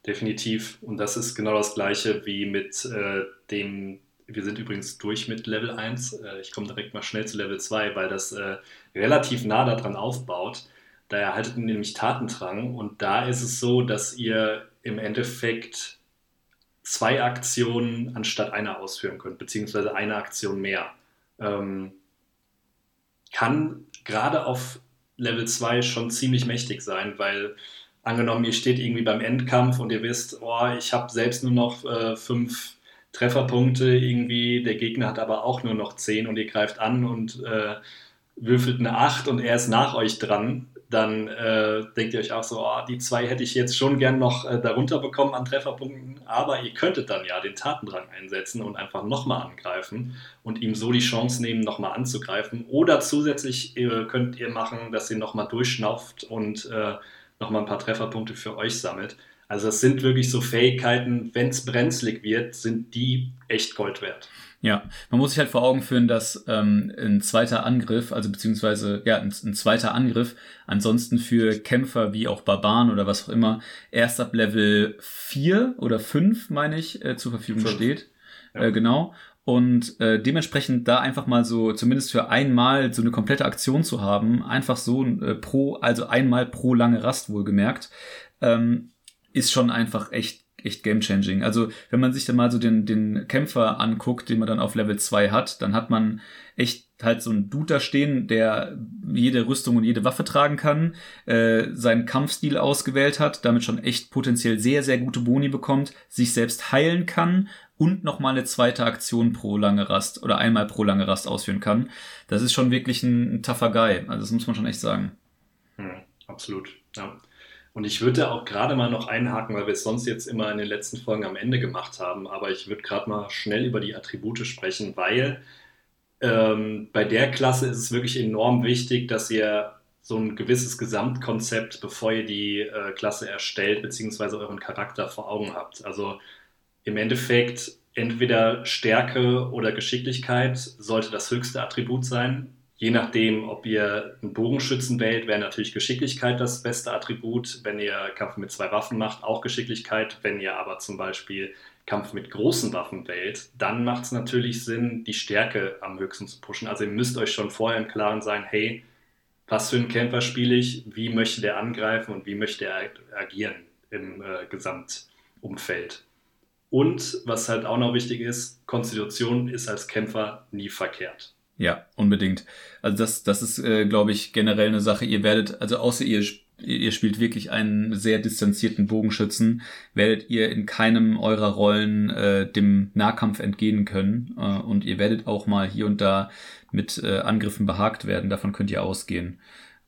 definitiv. Und das ist genau das gleiche wie mit äh, dem, wir sind übrigens durch mit Level 1. Äh, ich komme direkt mal schnell zu Level 2, weil das äh, relativ nah daran aufbaut. Da erhaltet ihr nämlich Tatendrang und da ist es so, dass ihr im Endeffekt zwei Aktionen anstatt einer ausführen könnt, beziehungsweise eine Aktion mehr. Ähm, kann gerade auf Level 2 schon ziemlich mächtig sein, weil angenommen, ihr steht irgendwie beim Endkampf und ihr wisst, oh, ich habe selbst nur noch äh, fünf Trefferpunkte irgendwie, der Gegner hat aber auch nur noch zehn und ihr greift an und äh, würfelt eine 8 und er ist nach euch dran, dann äh, denkt ihr euch auch so, oh, die zwei hätte ich jetzt schon gern noch äh, darunter bekommen an Trefferpunkten, aber ihr könntet dann ja den Tatendrang einsetzen und einfach nochmal angreifen und ihm so die Chance nehmen, nochmal anzugreifen. Oder zusätzlich äh, könnt ihr machen, dass ihr nochmal durchschnauft und äh, nochmal ein paar Trefferpunkte für euch sammelt. Also es sind wirklich so Fähigkeiten, wenn es brenzlig wird, sind die echt Gold wert. Ja, man muss sich halt vor Augen führen, dass ähm, ein zweiter Angriff, also beziehungsweise ja, ein, ein zweiter Angriff ansonsten für Kämpfer wie auch Barbaren oder was auch immer erst ab Level 4 oder 5, meine ich, äh, zur Verfügung Fünf. steht. Ja. Äh, genau. Und äh, dementsprechend da einfach mal so, zumindest für einmal so eine komplette Aktion zu haben, einfach so äh, pro, also einmal pro lange Rast wohlgemerkt, ähm, ist schon einfach echt echt game-changing. Also, wenn man sich dann mal so den, den Kämpfer anguckt, den man dann auf Level 2 hat, dann hat man echt halt so einen Dude da stehen, der jede Rüstung und jede Waffe tragen kann, äh, seinen Kampfstil ausgewählt hat, damit schon echt potenziell sehr, sehr gute Boni bekommt, sich selbst heilen kann und nochmal eine zweite Aktion pro lange Rast oder einmal pro lange Rast ausführen kann. Das ist schon wirklich ein, ein tougher Guy. Also, das muss man schon echt sagen. Hm, absolut, ja. Und ich würde auch gerade mal noch einhaken, weil wir es sonst jetzt immer in den letzten Folgen am Ende gemacht haben, aber ich würde gerade mal schnell über die Attribute sprechen, weil ähm, bei der Klasse ist es wirklich enorm wichtig, dass ihr so ein gewisses Gesamtkonzept, bevor ihr die äh, Klasse erstellt, beziehungsweise euren Charakter vor Augen habt. Also im Endeffekt entweder Stärke oder Geschicklichkeit sollte das höchste Attribut sein. Je nachdem, ob ihr einen Bogenschützen wählt, wäre natürlich Geschicklichkeit das beste Attribut. Wenn ihr Kampf mit zwei Waffen macht, auch Geschicklichkeit. Wenn ihr aber zum Beispiel Kampf mit großen Waffen wählt, dann macht es natürlich Sinn, die Stärke am höchsten zu pushen. Also ihr müsst euch schon vorher im Klaren sein, hey, was für einen Kämpfer spiele ich, wie möchte der angreifen und wie möchte er agieren im äh, Gesamtumfeld. Und was halt auch noch wichtig ist, Konstitution ist als Kämpfer nie verkehrt. Ja, unbedingt. Also das, das ist, äh, glaube ich, generell eine Sache. Ihr werdet, also außer ihr, ihr spielt wirklich einen sehr distanzierten Bogenschützen, werdet ihr in keinem eurer Rollen äh, dem Nahkampf entgehen können. Äh, und ihr werdet auch mal hier und da mit äh, Angriffen behagt werden. Davon könnt ihr ausgehen.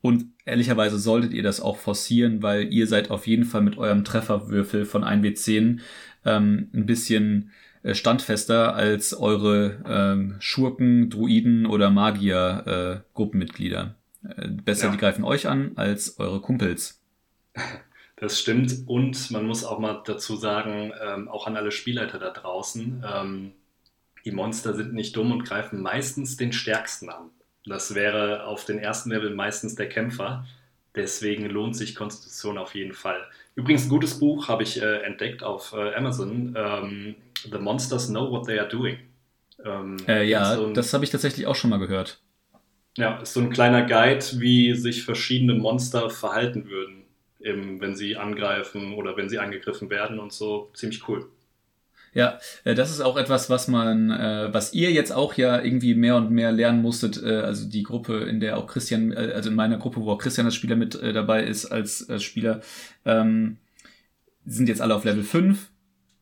Und ehrlicherweise solltet ihr das auch forcieren, weil ihr seid auf jeden Fall mit eurem Trefferwürfel von 1W10 ähm, ein bisschen standfester als eure ähm, Schurken, Druiden oder Magier-Gruppenmitglieder. Äh, äh, besser, ja. die greifen euch an als eure Kumpels. Das stimmt. Und man muss auch mal dazu sagen, ähm, auch an alle Spielleiter da draußen, ähm, die Monster sind nicht dumm und greifen meistens den Stärksten an. Das wäre auf den ersten Level meistens der Kämpfer. Deswegen lohnt sich Konstitution auf jeden Fall. Übrigens, ein gutes Buch habe ich äh, entdeckt auf äh, Amazon. Ähm, The Monsters Know What They Are Doing. Ähm, äh, ja, so ein, das habe ich tatsächlich auch schon mal gehört. Ja, ist so ein kleiner Guide, wie sich verschiedene Monster verhalten würden, eben, wenn sie angreifen oder wenn sie angegriffen werden und so. Ziemlich cool. Ja, äh, das ist auch etwas, was man, äh, was ihr jetzt auch ja irgendwie mehr und mehr lernen musstet. Äh, also die Gruppe, in der auch Christian, also in meiner Gruppe, wo auch Christian als Spieler mit dabei ist als Spieler, ähm, sind jetzt alle auf Level 5.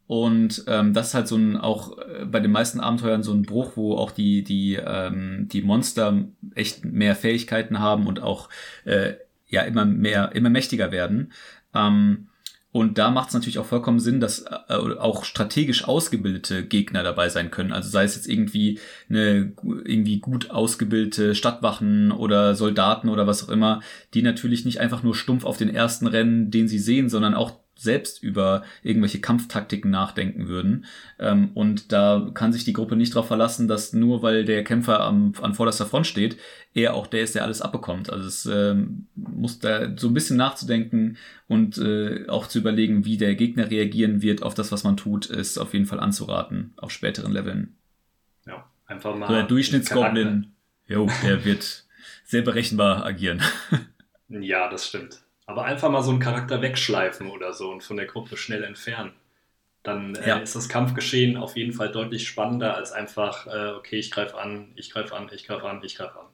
Und ähm, das ist halt so ein, auch bei den meisten Abenteuern so ein Bruch, wo auch die, die, ähm, die Monster echt mehr Fähigkeiten haben und auch äh, ja immer mehr, immer mächtiger werden. Ähm, und da macht es natürlich auch vollkommen Sinn, dass äh, auch strategisch ausgebildete Gegner dabei sein können. Also sei es jetzt irgendwie eine irgendwie gut ausgebildete Stadtwachen oder Soldaten oder was auch immer, die natürlich nicht einfach nur stumpf auf den ersten Rennen, den sie sehen, sondern auch selbst über irgendwelche Kampftaktiken nachdenken würden. Ähm, und da kann sich die Gruppe nicht darauf verlassen, dass nur weil der Kämpfer am, an vorderster Front steht, er auch der ist, der alles abbekommt. Also es ähm, muss da so ein bisschen nachzudenken und äh, auch zu überlegen, wie der Gegner reagieren wird auf das, was man tut, ist auf jeden Fall anzuraten, auf späteren Leveln. Ja, einfach mal. So der Durchschnittsgoblin, jo, der wird sehr berechenbar agieren. ja, das stimmt. Aber einfach mal so einen Charakter wegschleifen oder so und von der Gruppe schnell entfernen. Dann äh, ja. ist das Kampfgeschehen auf jeden Fall deutlich spannender als einfach, äh, okay, ich greife an, ich greife an, ich greife an, ich greife an.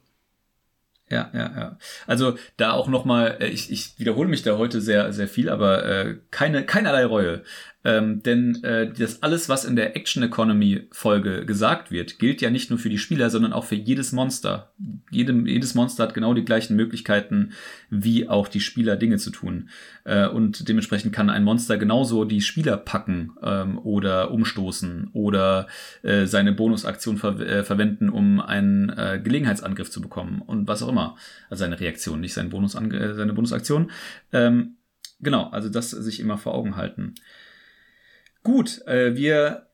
Ja, ja, ja. Also da auch nochmal, äh, ich, ich wiederhole mich da heute sehr, sehr viel, aber äh, keine, keinerlei Reue. Ähm, denn äh, das alles, was in der Action Economy Folge gesagt wird, gilt ja nicht nur für die Spieler, sondern auch für jedes Monster. Jedem, jedes Monster hat genau die gleichen Möglichkeiten, wie auch die Spieler Dinge zu tun. Äh, und dementsprechend kann ein Monster genauso die Spieler packen ähm, oder umstoßen oder äh, seine Bonusaktion ver äh, verwenden, um einen äh, Gelegenheitsangriff zu bekommen und was auch immer. Also seine Reaktion, nicht seine, Bonus äh, seine Bonusaktion. Ähm, genau, also das sich immer vor Augen halten. Gut, äh, wir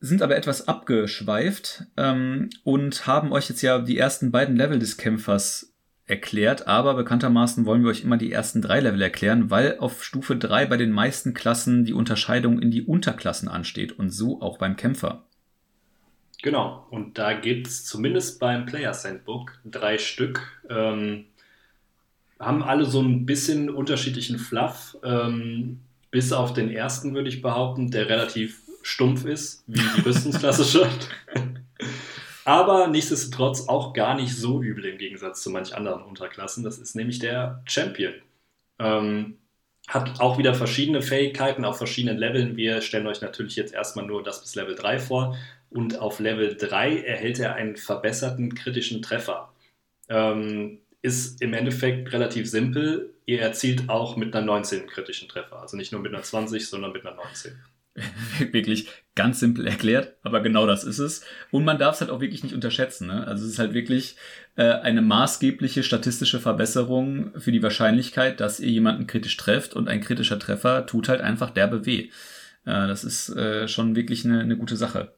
sind aber etwas abgeschweift ähm, und haben euch jetzt ja die ersten beiden Level des Kämpfers erklärt, aber bekanntermaßen wollen wir euch immer die ersten drei Level erklären, weil auf Stufe drei bei den meisten Klassen die Unterscheidung in die Unterklassen ansteht und so auch beim Kämpfer. Genau, und da gibt es zumindest beim Players Handbook drei Stück. Ähm, haben alle so ein bisschen unterschiedlichen Fluff. Ähm, bis auf den ersten würde ich behaupten, der relativ stumpf ist, wie die Rüstungsklasse schon. Aber nichtsdestotrotz auch gar nicht so übel im Gegensatz zu manch anderen Unterklassen. Das ist nämlich der Champion. Ähm, hat auch wieder verschiedene Fähigkeiten auf verschiedenen Leveln. Wir stellen euch natürlich jetzt erstmal nur das bis Level 3 vor. Und auf Level 3 erhält er einen verbesserten kritischen Treffer. Ähm, ist im Endeffekt relativ simpel ihr erzielt auch mit einer 19 kritischen Treffer. Also nicht nur mit einer 20, sondern mit einer 19. wirklich ganz simpel erklärt, aber genau das ist es. Und man darf es halt auch wirklich nicht unterschätzen. Ne? Also es ist halt wirklich äh, eine maßgebliche statistische Verbesserung für die Wahrscheinlichkeit, dass ihr jemanden kritisch trefft und ein kritischer Treffer tut halt einfach derbe weh. Äh, das ist äh, schon wirklich eine, eine gute Sache.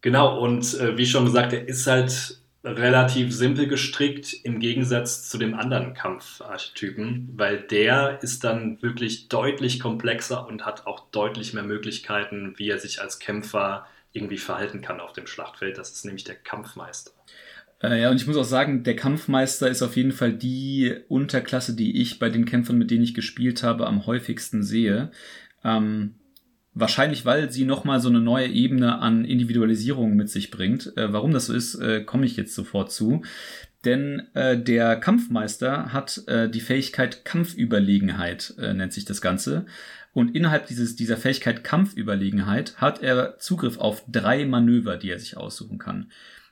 Genau, und äh, wie schon gesagt, er ist halt relativ simpel gestrickt im Gegensatz zu dem anderen Kampfarchetypen, weil der ist dann wirklich deutlich komplexer und hat auch deutlich mehr Möglichkeiten, wie er sich als Kämpfer irgendwie verhalten kann auf dem Schlachtfeld. Das ist nämlich der Kampfmeister. Äh, ja, und ich muss auch sagen, der Kampfmeister ist auf jeden Fall die Unterklasse, die ich bei den Kämpfern, mit denen ich gespielt habe, am häufigsten sehe. Ähm, Wahrscheinlich, weil sie nochmal so eine neue Ebene an Individualisierung mit sich bringt. Äh, warum das so ist, äh, komme ich jetzt sofort zu. Denn äh, der Kampfmeister hat äh, die Fähigkeit Kampfüberlegenheit, äh, nennt sich das Ganze. Und innerhalb dieses, dieser Fähigkeit Kampfüberlegenheit hat er Zugriff auf drei Manöver, die er sich aussuchen kann.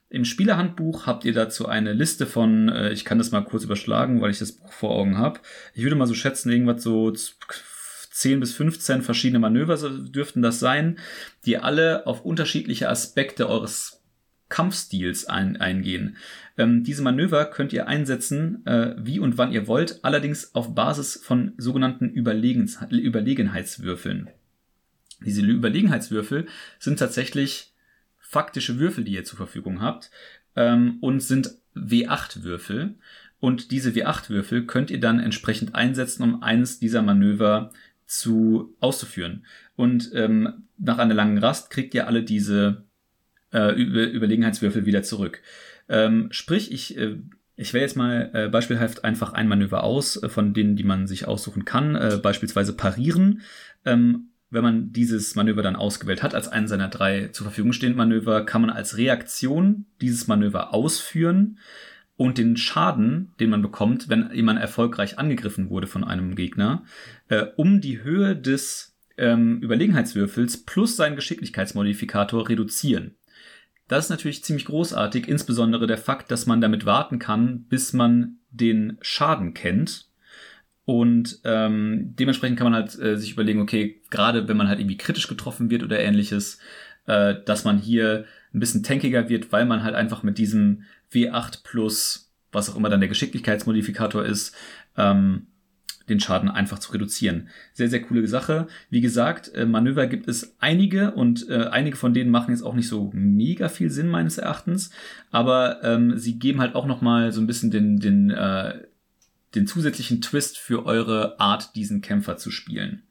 Im Spielerhandbuch habt ihr dazu eine Liste von, äh, ich kann das mal kurz überschlagen, weil ich das Buch vor Augen habe. Ich würde mal so schätzen, irgendwas so 10 bis 15 verschiedene Manöver dürften das sein, die alle auf unterschiedliche Aspekte eures Kampfstils ein, eingehen. Ähm, diese Manöver könnt ihr einsetzen, äh, wie und wann ihr wollt, allerdings auf Basis von sogenannten Überlegens Überlegenheitswürfeln. Diese Überlegenheitswürfel sind tatsächlich faktische Würfel, die ihr zur Verfügung habt ähm, und sind W8-Würfel. Und diese W8-Würfel könnt ihr dann entsprechend einsetzen, um eines dieser Manöver zu auszuführen. Und ähm, nach einer langen Rast kriegt ihr alle diese äh, Über Überlegenheitswürfel wieder zurück. Ähm, sprich, ich, äh, ich wähle jetzt mal äh, beispielhaft einfach ein Manöver aus, äh, von denen, die man sich aussuchen kann, äh, beispielsweise parieren. Ähm, wenn man dieses Manöver dann ausgewählt hat, als einen seiner drei zur Verfügung stehenden Manöver, kann man als Reaktion dieses Manöver ausführen und den Schaden, den man bekommt, wenn jemand erfolgreich angegriffen wurde von einem Gegner, äh, um die Höhe des ähm, Überlegenheitswürfels plus seinen Geschicklichkeitsmodifikator reduzieren. Das ist natürlich ziemlich großartig, insbesondere der Fakt, dass man damit warten kann, bis man den Schaden kennt und ähm, dementsprechend kann man halt äh, sich überlegen, okay, gerade wenn man halt irgendwie kritisch getroffen wird oder ähnliches, äh, dass man hier ein bisschen tankiger wird, weil man halt einfach mit diesem W8 plus, was auch immer dann der Geschicklichkeitsmodifikator ist, ähm, den Schaden einfach zu reduzieren. Sehr, sehr coole Sache. Wie gesagt, äh, Manöver gibt es einige und äh, einige von denen machen jetzt auch nicht so mega viel Sinn meines Erachtens, aber ähm, sie geben halt auch nochmal so ein bisschen den, den äh, den zusätzlichen Twist für eure Art, diesen Kämpfer zu spielen.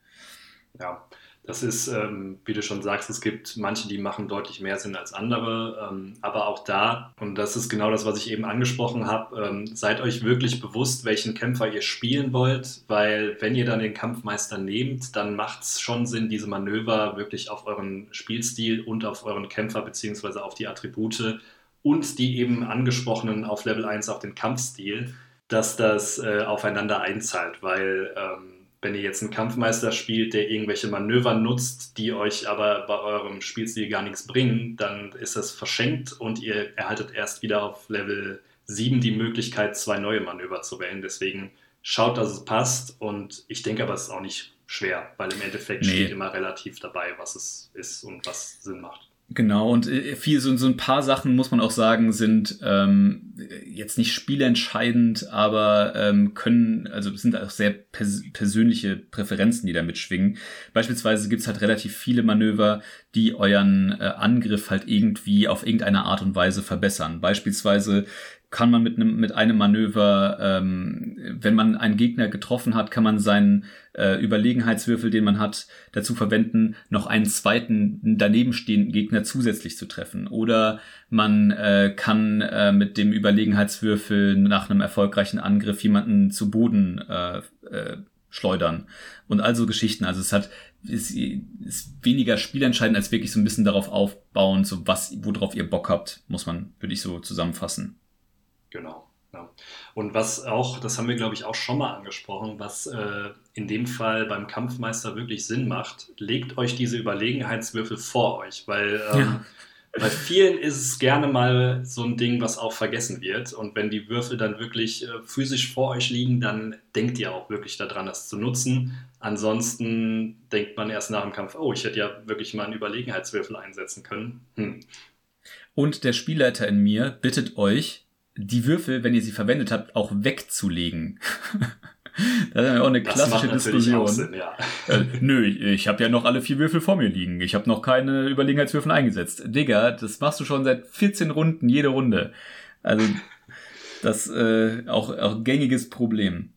Ja, das ist, ähm, wie du schon sagst, es gibt manche, die machen deutlich mehr Sinn als andere. Ähm, aber auch da, und das ist genau das, was ich eben angesprochen habe, ähm, seid euch wirklich bewusst, welchen Kämpfer ihr spielen wollt, weil wenn ihr dann den Kampfmeister nehmt, dann macht es schon Sinn, diese Manöver wirklich auf euren Spielstil und auf euren Kämpfer beziehungsweise auf die Attribute und die eben angesprochenen auf Level 1 auf den Kampfstil dass das äh, aufeinander einzahlt, weil ähm, wenn ihr jetzt einen Kampfmeister spielt, der irgendwelche Manöver nutzt, die euch aber bei eurem Spielstil gar nichts bringen, dann ist das verschenkt und ihr erhaltet erst wieder auf Level 7 die Möglichkeit, zwei neue Manöver zu wählen. Deswegen schaut, dass es passt und ich denke aber, es ist auch nicht schwer, weil im Endeffekt nee. steht immer relativ dabei, was es ist und was Sinn macht. Genau, und äh, viel, so, so ein paar Sachen, muss man auch sagen, sind ähm, jetzt nicht spielentscheidend, aber ähm, können, also sind auch sehr pers persönliche Präferenzen, die da mitschwingen. Beispielsweise gibt's halt relativ viele Manöver, die euren äh, Angriff halt irgendwie auf irgendeine Art und Weise verbessern. Beispielsweise kann man mit einem, mit einem Manöver, ähm, wenn man einen Gegner getroffen hat, kann man seinen äh, Überlegenheitswürfel, den man hat, dazu verwenden, noch einen zweiten danebenstehenden Gegner zusätzlich zu treffen. Oder man äh, kann äh, mit dem Überlegenheitswürfel nach einem erfolgreichen Angriff jemanden zu Boden äh, äh, schleudern. Und also Geschichten. Also es hat ist, ist weniger spielentscheidend als wirklich so ein bisschen darauf aufbauen, so was, worauf ihr Bock habt, muss man, würde ich so zusammenfassen. Genau. Ja. Und was auch, das haben wir glaube ich auch schon mal angesprochen, was äh, in dem Fall beim Kampfmeister wirklich Sinn macht, legt euch diese Überlegenheitswürfel vor euch, weil ähm, ja. bei vielen ist es gerne mal so ein Ding, was auch vergessen wird. Und wenn die Würfel dann wirklich äh, physisch vor euch liegen, dann denkt ihr auch wirklich daran, das zu nutzen. Ansonsten denkt man erst nach dem Kampf, oh, ich hätte ja wirklich mal einen Überlegenheitswürfel einsetzen können. Hm. Und der Spielleiter in mir bittet euch, die Würfel, wenn ihr sie verwendet habt, auch wegzulegen. das ist ja auch eine klassische Diskussion. Sinn, ja. äh, nö, ich, ich habe ja noch alle vier Würfel vor mir liegen. Ich habe noch keine Überlegenheitswürfel eingesetzt. Digga, das machst du schon seit 14 Runden, jede Runde. Also das äh, auch, auch gängiges Problem.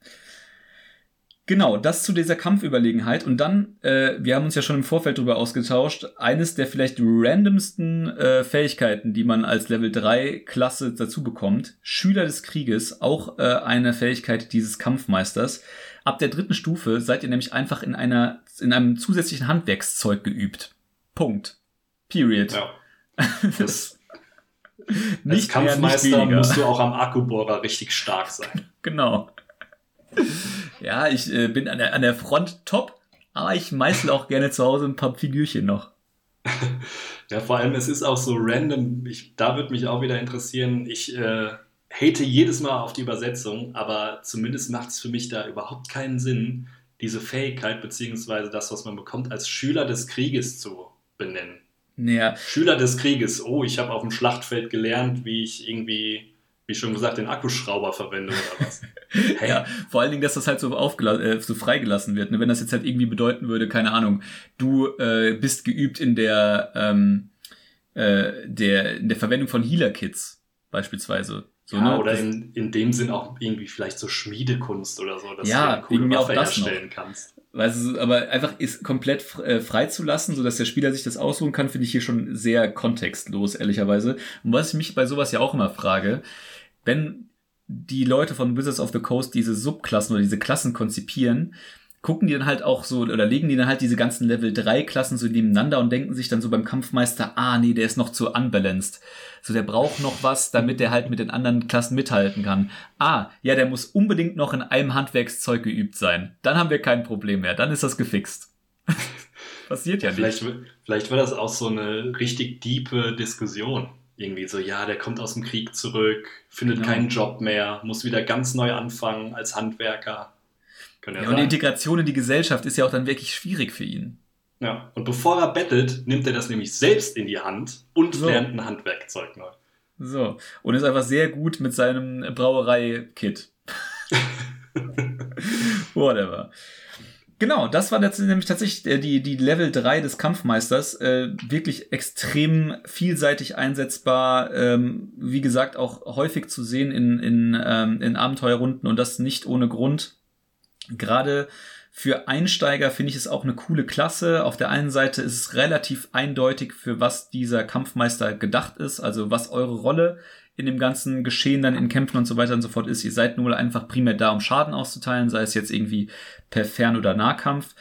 Genau, das zu dieser Kampfüberlegenheit. Und dann, äh, wir haben uns ja schon im Vorfeld darüber ausgetauscht, eines der vielleicht randomsten äh, Fähigkeiten, die man als Level 3 Klasse dazu bekommt, Schüler des Krieges, auch äh, eine Fähigkeit dieses Kampfmeisters. Ab der dritten Stufe seid ihr nämlich einfach in einer, in einem zusätzlichen Handwerkszeug geübt. Punkt. Period. Ja. Das nicht als Kampfmeister mehr, nicht musst du auch am Akkubohrer richtig stark sein. genau. Ja, ich äh, bin an der, an der Front top, aber ich meißel auch gerne zu Hause ein paar Figürchen noch. ja, vor allem, es ist auch so random. Ich, da würde mich auch wieder interessieren. Ich äh, hate jedes Mal auf die Übersetzung, aber zumindest macht es für mich da überhaupt keinen Sinn, diese Fähigkeit beziehungsweise das, was man bekommt, als Schüler des Krieges zu benennen. Ja. Schüler des Krieges. Oh, ich habe auf dem Schlachtfeld gelernt, wie ich irgendwie, wie schon gesagt, den Akkuschrauber verwende oder was. Ja, vor allen Dingen, dass das halt so, äh, so freigelassen wird. Ne? Wenn das jetzt halt irgendwie bedeuten würde, keine Ahnung, du äh, bist geübt in der, ähm, äh, der, in der Verwendung von Healer-Kits beispielsweise. So, ja, ne? oder in, in dem Sinn auch irgendwie vielleicht so Schmiedekunst oder so, dass ja, du coole Waffe herstellen noch. kannst. Weißt aber einfach ist komplett äh, frei zu lassen, sodass der Spieler sich das aussuchen kann, finde ich hier schon sehr kontextlos, ehrlicherweise. Und was ich mich bei sowas ja auch immer frage, wenn die Leute von Wizards of the Coast diese Subklassen oder diese Klassen konzipieren, gucken die dann halt auch so oder legen die dann halt diese ganzen Level 3 Klassen so nebeneinander und denken sich dann so beim Kampfmeister, ah nee, der ist noch zu unbalanced. So der braucht noch was, damit der halt mit den anderen Klassen mithalten kann. Ah, ja, der muss unbedingt noch in einem Handwerkszeug geübt sein. Dann haben wir kein Problem mehr, dann ist das gefixt. Passiert ja, ja vielleicht, nicht. Vielleicht war das auch so eine richtig diepe Diskussion. Irgendwie so, ja, der kommt aus dem Krieg zurück, findet ja. keinen Job mehr, muss wieder ganz neu anfangen als Handwerker ja, ja und die Integration in die Gesellschaft ist ja auch dann wirklich schwierig für ihn. Ja, und bevor er bettelt, nimmt er das nämlich selbst in die Hand und so. lernt ein Handwerkzeug neu. So, und ist einfach sehr gut mit seinem Brauerei-Kit. Whatever. Genau, das war jetzt nämlich tatsächlich äh, die, die Level 3 des Kampfmeisters. Äh, wirklich extrem vielseitig einsetzbar. Ähm, wie gesagt, auch häufig zu sehen in, in, ähm, in Abenteuerrunden und das nicht ohne Grund. Gerade für Einsteiger finde ich es auch eine coole Klasse. Auf der einen Seite ist es relativ eindeutig, für was dieser Kampfmeister gedacht ist, also was eure Rolle in dem ganzen Geschehen dann in Kämpfen und so weiter und so fort ist. Ihr seid nur einfach primär da, um Schaden auszuteilen, sei es jetzt irgendwie per Fern- oder Nahkampf.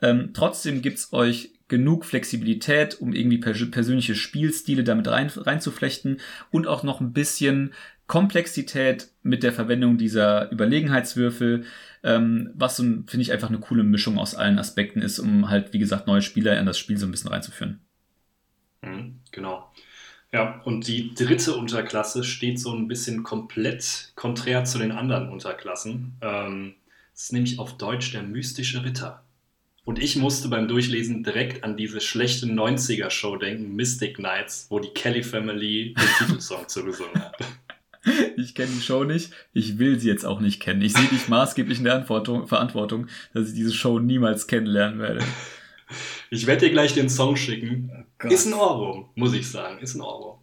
Ähm, trotzdem gibt's euch genug Flexibilität, um irgendwie pers persönliche Spielstile damit rein, reinzuflechten und auch noch ein bisschen Komplexität mit der Verwendung dieser Überlegenheitswürfel, ähm, was so, finde ich, einfach eine coole Mischung aus allen Aspekten ist, um halt, wie gesagt, neue Spieler in das Spiel so ein bisschen reinzuführen. Mhm, genau. Ja, und die dritte Unterklasse steht so ein bisschen komplett konträr zu den anderen Unterklassen. Ähm, das ist nämlich auf Deutsch der mystische Ritter. Und ich musste beim Durchlesen direkt an diese schlechte 90er-Show denken, Mystic Knights, wo die Kelly Family den Titelsong zugesungen hat. Ich kenne die Show nicht. Ich will sie jetzt auch nicht kennen. Ich sehe dich maßgeblich in der Verantwortung, dass ich diese Show niemals kennenlernen werde. Ich werde dir gleich den Song schicken. Oh ist ein Ohrwurm, muss ich sagen. Ist ein Ohrwurm.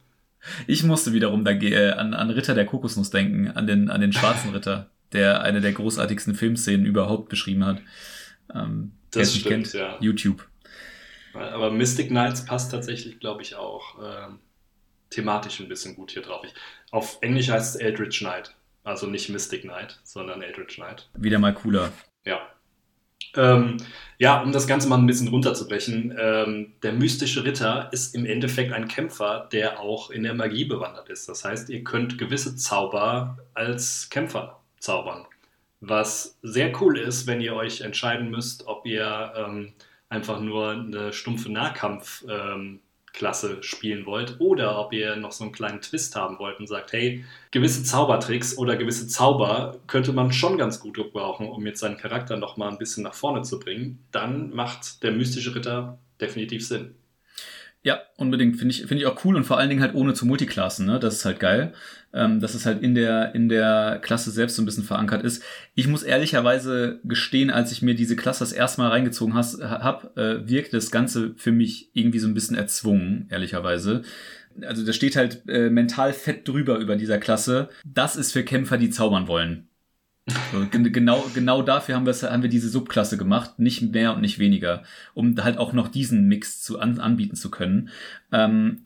Ich musste wiederum da, äh, an, an Ritter der Kokosnuss denken, an den, an den schwarzen Ritter, der eine der großartigsten Filmszenen überhaupt beschrieben hat. Ähm, das stimmt, kennt, ja. YouTube. Aber Mystic Knights passt tatsächlich, glaube ich, auch ähm, thematisch ein bisschen gut hier drauf. Ich, auf Englisch heißt es Eldritch Knight. Also nicht Mystic Knight, sondern Eldritch Knight. Wieder mal cooler. Ja. Ähm, ja, um das Ganze mal ein bisschen runterzubrechen, ähm, der mystische Ritter ist im Endeffekt ein Kämpfer, der auch in der Magie bewandert ist. Das heißt, ihr könnt gewisse Zauber als Kämpfer zaubern. Was sehr cool ist, wenn ihr euch entscheiden müsst, ob ihr ähm, einfach nur eine stumpfe Nahkampf ähm, Klasse spielen wollt oder ob ihr noch so einen kleinen Twist haben wollt und sagt, hey, gewisse Zaubertricks oder gewisse Zauber könnte man schon ganz gut gebrauchen, um jetzt seinen Charakter noch mal ein bisschen nach vorne zu bringen, dann macht der mystische Ritter definitiv Sinn. Ja, unbedingt. Finde ich, finde ich auch cool und vor allen Dingen halt ohne zu multiklassen, ne? Das ist halt geil. Ähm, dass es halt in der, in der Klasse selbst so ein bisschen verankert ist. Ich muss ehrlicherweise gestehen, als ich mir diese Klasse das erste Mal reingezogen habe, äh, wirkt das Ganze für mich irgendwie so ein bisschen erzwungen, ehrlicherweise. Also da steht halt äh, mental fett drüber über dieser Klasse. Das ist für Kämpfer, die zaubern wollen. Genau, genau dafür haben, haben wir diese Subklasse gemacht, nicht mehr und nicht weniger, um halt auch noch diesen Mix zu an, anbieten zu können. Ähm,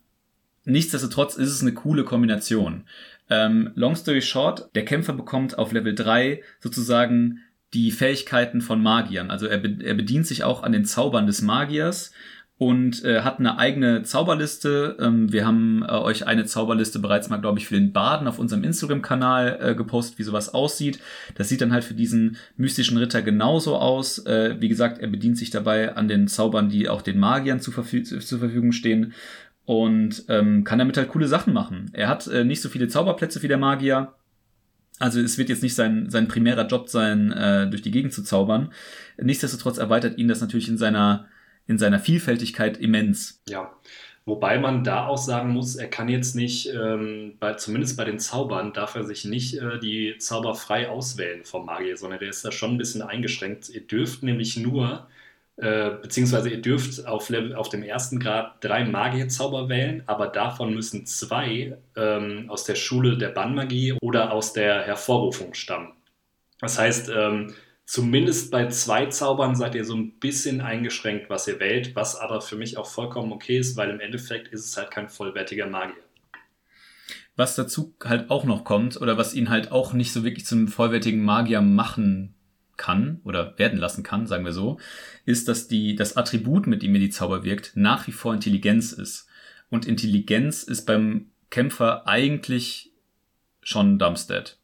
nichtsdestotrotz ist es eine coole Kombination. Ähm, long story short, der Kämpfer bekommt auf Level 3 sozusagen die Fähigkeiten von Magiern. Also er, be er bedient sich auch an den Zaubern des Magiers und äh, hat eine eigene Zauberliste. Ähm, wir haben äh, euch eine Zauberliste bereits mal, glaube ich, für den Baden auf unserem Instagram-Kanal äh, gepostet, wie sowas aussieht. Das sieht dann halt für diesen mystischen Ritter genauso aus. Äh, wie gesagt, er bedient sich dabei an den Zaubern, die auch den Magiern zu verfü zur Verfügung stehen und ähm, kann damit halt coole Sachen machen. Er hat äh, nicht so viele Zauberplätze wie der Magier. Also es wird jetzt nicht sein, sein primärer Job sein, äh, durch die Gegend zu zaubern. Nichtsdestotrotz erweitert ihn das natürlich in seiner in seiner Vielfältigkeit immens. Ja, wobei man da auch sagen muss, er kann jetzt nicht, ähm, bei, zumindest bei den Zaubern, darf er sich nicht äh, die Zauber frei auswählen vom Magier, sondern der ist da schon ein bisschen eingeschränkt. Ihr dürft nämlich nur, äh, beziehungsweise ihr dürft auf, Level, auf dem ersten Grad drei Magierzauber wählen, aber davon müssen zwei ähm, aus der Schule der Bannmagie oder aus der Hervorrufung stammen. Das heißt, ähm, Zumindest bei zwei Zaubern seid ihr so ein bisschen eingeschränkt, was ihr wählt, was aber für mich auch vollkommen okay ist, weil im Endeffekt ist es halt kein vollwertiger Magier. Was dazu halt auch noch kommt, oder was ihn halt auch nicht so wirklich zum vollwertigen Magier machen kann oder werden lassen kann, sagen wir so, ist, dass die, das Attribut, mit dem ihr die Zauber wirkt, nach wie vor Intelligenz ist. Und Intelligenz ist beim Kämpfer eigentlich schon Dumpstead.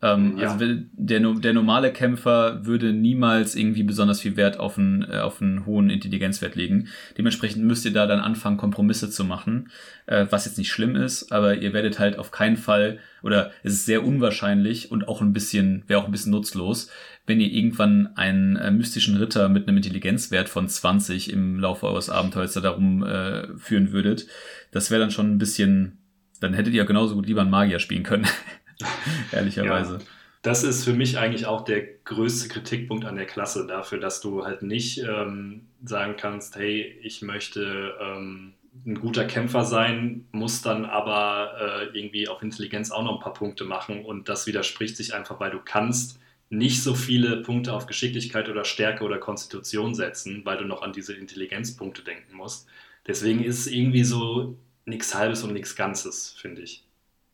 Ähm, ja. Also der, der normale Kämpfer würde niemals irgendwie besonders viel Wert auf einen, äh, auf einen hohen Intelligenzwert legen. Dementsprechend müsst ihr da dann anfangen, Kompromisse zu machen, äh, was jetzt nicht schlimm ist, aber ihr werdet halt auf keinen Fall, oder es ist sehr unwahrscheinlich und auch ein bisschen, wäre auch ein bisschen nutzlos, wenn ihr irgendwann einen äh, mystischen Ritter mit einem Intelligenzwert von 20 im Laufe eures Abenteuers da darum äh, führen würdet. Das wäre dann schon ein bisschen, dann hättet ihr genauso gut lieber einen Magier spielen können. Ehrlicherweise. Ja, das ist für mich eigentlich auch der größte Kritikpunkt an der Klasse dafür, dass du halt nicht ähm, sagen kannst, hey, ich möchte ähm, ein guter Kämpfer sein, muss dann aber äh, irgendwie auf Intelligenz auch noch ein paar Punkte machen und das widerspricht sich einfach, weil du kannst nicht so viele Punkte auf Geschicklichkeit oder Stärke oder Konstitution setzen, weil du noch an diese Intelligenzpunkte denken musst. Deswegen ist es irgendwie so nichts Halbes und nichts Ganzes, finde ich.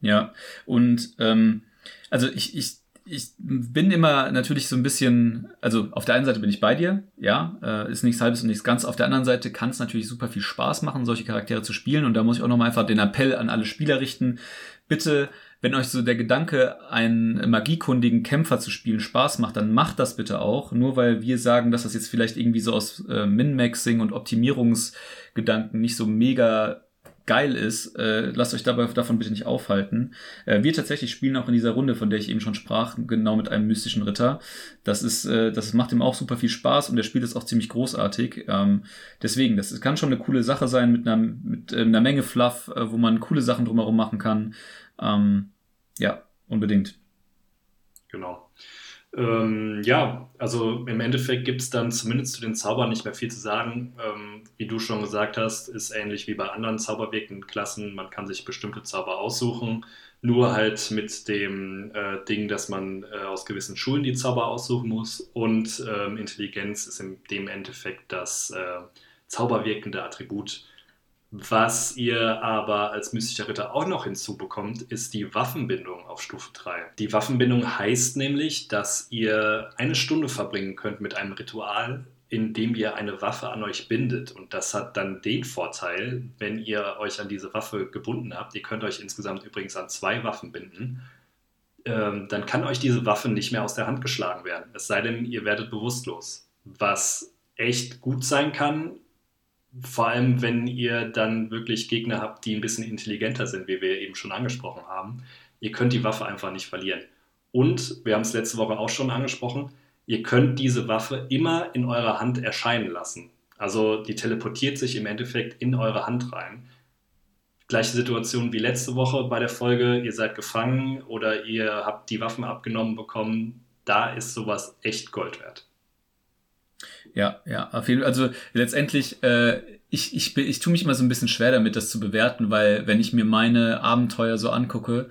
Ja, und ähm, also ich, ich, ich bin immer natürlich so ein bisschen, also auf der einen Seite bin ich bei dir, ja, äh, ist nichts halbes und nichts ganz. Auf der anderen Seite kann es natürlich super viel Spaß machen, solche Charaktere zu spielen. Und da muss ich auch nochmal einfach den Appell an alle Spieler richten. Bitte, wenn euch so der Gedanke, einen magiekundigen Kämpfer zu spielen, Spaß macht, dann macht das bitte auch. Nur weil wir sagen, dass das jetzt vielleicht irgendwie so aus äh, Min-Maxing und Optimierungsgedanken nicht so mega geil ist, äh, lasst euch dabei davon bitte nicht aufhalten. Äh, wir tatsächlich spielen auch in dieser Runde, von der ich eben schon sprach, genau mit einem mystischen Ritter. Das ist, äh, das macht ihm auch super viel Spaß und der spielt es auch ziemlich großartig. Ähm, deswegen, das kann schon eine coole Sache sein mit einer, mit äh, einer Menge Fluff, äh, wo man coole Sachen drumherum machen kann. Ähm, ja, unbedingt. Genau. Ähm, ja, also im Endeffekt gibt es dann zumindest zu den Zaubern nicht mehr viel zu sagen. Ähm, wie du schon gesagt hast, ist ähnlich wie bei anderen zauberwirkenden Klassen. Man kann sich bestimmte Zauber aussuchen, nur halt mit dem äh, Ding, dass man äh, aus gewissen Schulen die Zauber aussuchen muss. Und ähm, Intelligenz ist in dem Endeffekt das äh, zauberwirkende Attribut was ihr aber als mystischer Ritter auch noch hinzubekommt, ist die Waffenbindung auf Stufe 3. Die Waffenbindung heißt nämlich, dass ihr eine Stunde verbringen könnt mit einem Ritual, in dem ihr eine Waffe an euch bindet. Und das hat dann den Vorteil, wenn ihr euch an diese Waffe gebunden habt, ihr könnt euch insgesamt übrigens an zwei Waffen binden, ähm, dann kann euch diese Waffe nicht mehr aus der Hand geschlagen werden. Es sei denn, ihr werdet bewusstlos. Was echt gut sein kann, vor allem, wenn ihr dann wirklich Gegner habt, die ein bisschen intelligenter sind, wie wir eben schon angesprochen haben. Ihr könnt die Waffe einfach nicht verlieren. Und, wir haben es letzte Woche auch schon angesprochen, ihr könnt diese Waffe immer in eurer Hand erscheinen lassen. Also die teleportiert sich im Endeffekt in eure Hand rein. Gleiche Situation wie letzte Woche bei der Folge, ihr seid gefangen oder ihr habt die Waffen abgenommen bekommen. Da ist sowas echt Gold wert. Ja, ja, auf jeden Fall. Also letztendlich, äh, ich, ich, ich tue mich immer so ein bisschen schwer damit, das zu bewerten, weil wenn ich mir meine Abenteuer so angucke,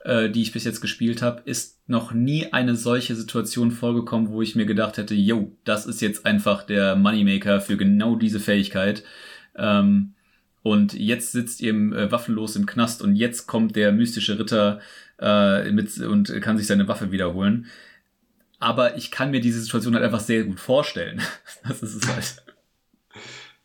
äh, die ich bis jetzt gespielt habe, ist noch nie eine solche Situation vorgekommen, wo ich mir gedacht hätte, yo, das ist jetzt einfach der Moneymaker für genau diese Fähigkeit. Ähm, und jetzt sitzt ihr äh, waffenlos im Knast und jetzt kommt der mystische Ritter äh, mit und kann sich seine Waffe wiederholen aber ich kann mir diese Situation halt einfach sehr gut vorstellen. das ist es halt.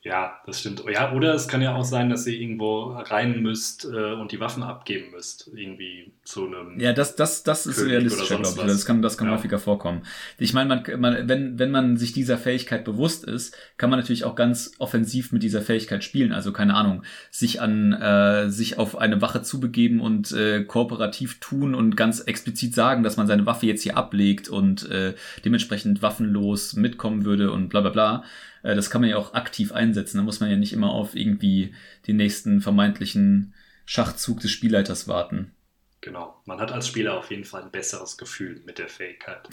Ja, das stimmt. Ja, oder es kann ja auch sein, dass ihr irgendwo rein müsst äh, und die Waffen abgeben müsst. Irgendwie zu einem. Ja, das, das, das ist realistisch, glaube ich. Das kann, das kann ja. häufiger vorkommen. Ich meine, man, man, wenn, wenn man sich dieser Fähigkeit bewusst ist, kann man natürlich auch ganz offensiv mit dieser Fähigkeit spielen. Also, keine Ahnung, sich an, äh, sich auf eine Wache zubegeben und äh, kooperativ tun und ganz explizit sagen, dass man seine Waffe jetzt hier ablegt und äh, dementsprechend waffenlos mitkommen würde und bla bla bla. Äh, das kann man ja auch aktiv einsetzen. Da muss man ja nicht immer auf irgendwie den nächsten vermeintlichen Schachzug des Spielleiters warten. Genau. Man hat als Spieler auf jeden Fall ein besseres Gefühl mit der Fähigkeit.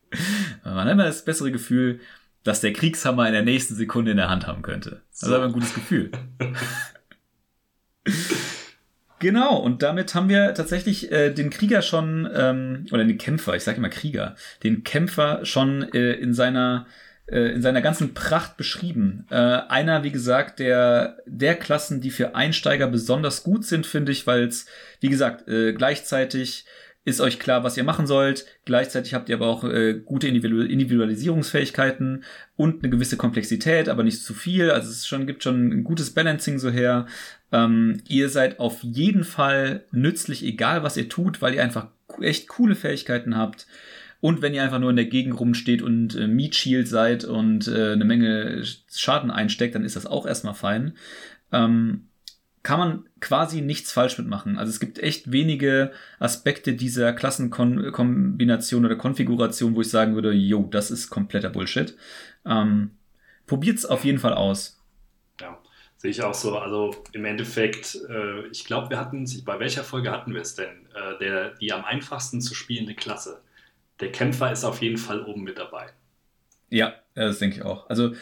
man hat immer das bessere Gefühl, dass der Kriegshammer in der nächsten Sekunde in der Hand haben könnte. Das so. ist aber ein gutes Gefühl. Genau, und damit haben wir tatsächlich äh, den Krieger schon, ähm, oder den Kämpfer, ich sage immer Krieger, den Kämpfer schon äh, in seiner in seiner ganzen Pracht beschrieben. Äh, einer, wie gesagt, der, der Klassen, die für Einsteiger besonders gut sind, finde ich, weil es, wie gesagt, äh, gleichzeitig ist euch klar, was ihr machen sollt. Gleichzeitig habt ihr aber auch äh, gute Individualisierungsfähigkeiten und eine gewisse Komplexität, aber nicht zu viel. Also es schon, gibt schon ein gutes Balancing so her. Ähm, ihr seid auf jeden Fall nützlich, egal was ihr tut, weil ihr einfach echt coole Fähigkeiten habt. Und wenn ihr einfach nur in der Gegend rumsteht und äh, Meat Shield seid und äh, eine Menge Schaden einsteckt, dann ist das auch erstmal fein. Ähm, kann man quasi nichts falsch mitmachen. Also es gibt echt wenige Aspekte dieser Klassenkombination oder Konfiguration, wo ich sagen würde, yo, das ist kompletter Bullshit. Ähm, probiert's auf jeden Fall aus. Ja, sehe ich auch so. Also im Endeffekt, äh, ich glaube, wir hatten, bei welcher Folge hatten wir es denn? Äh, der, die am einfachsten zu spielende Klasse der Kämpfer ist auf jeden Fall oben mit dabei. Ja, das denke ich auch. Also,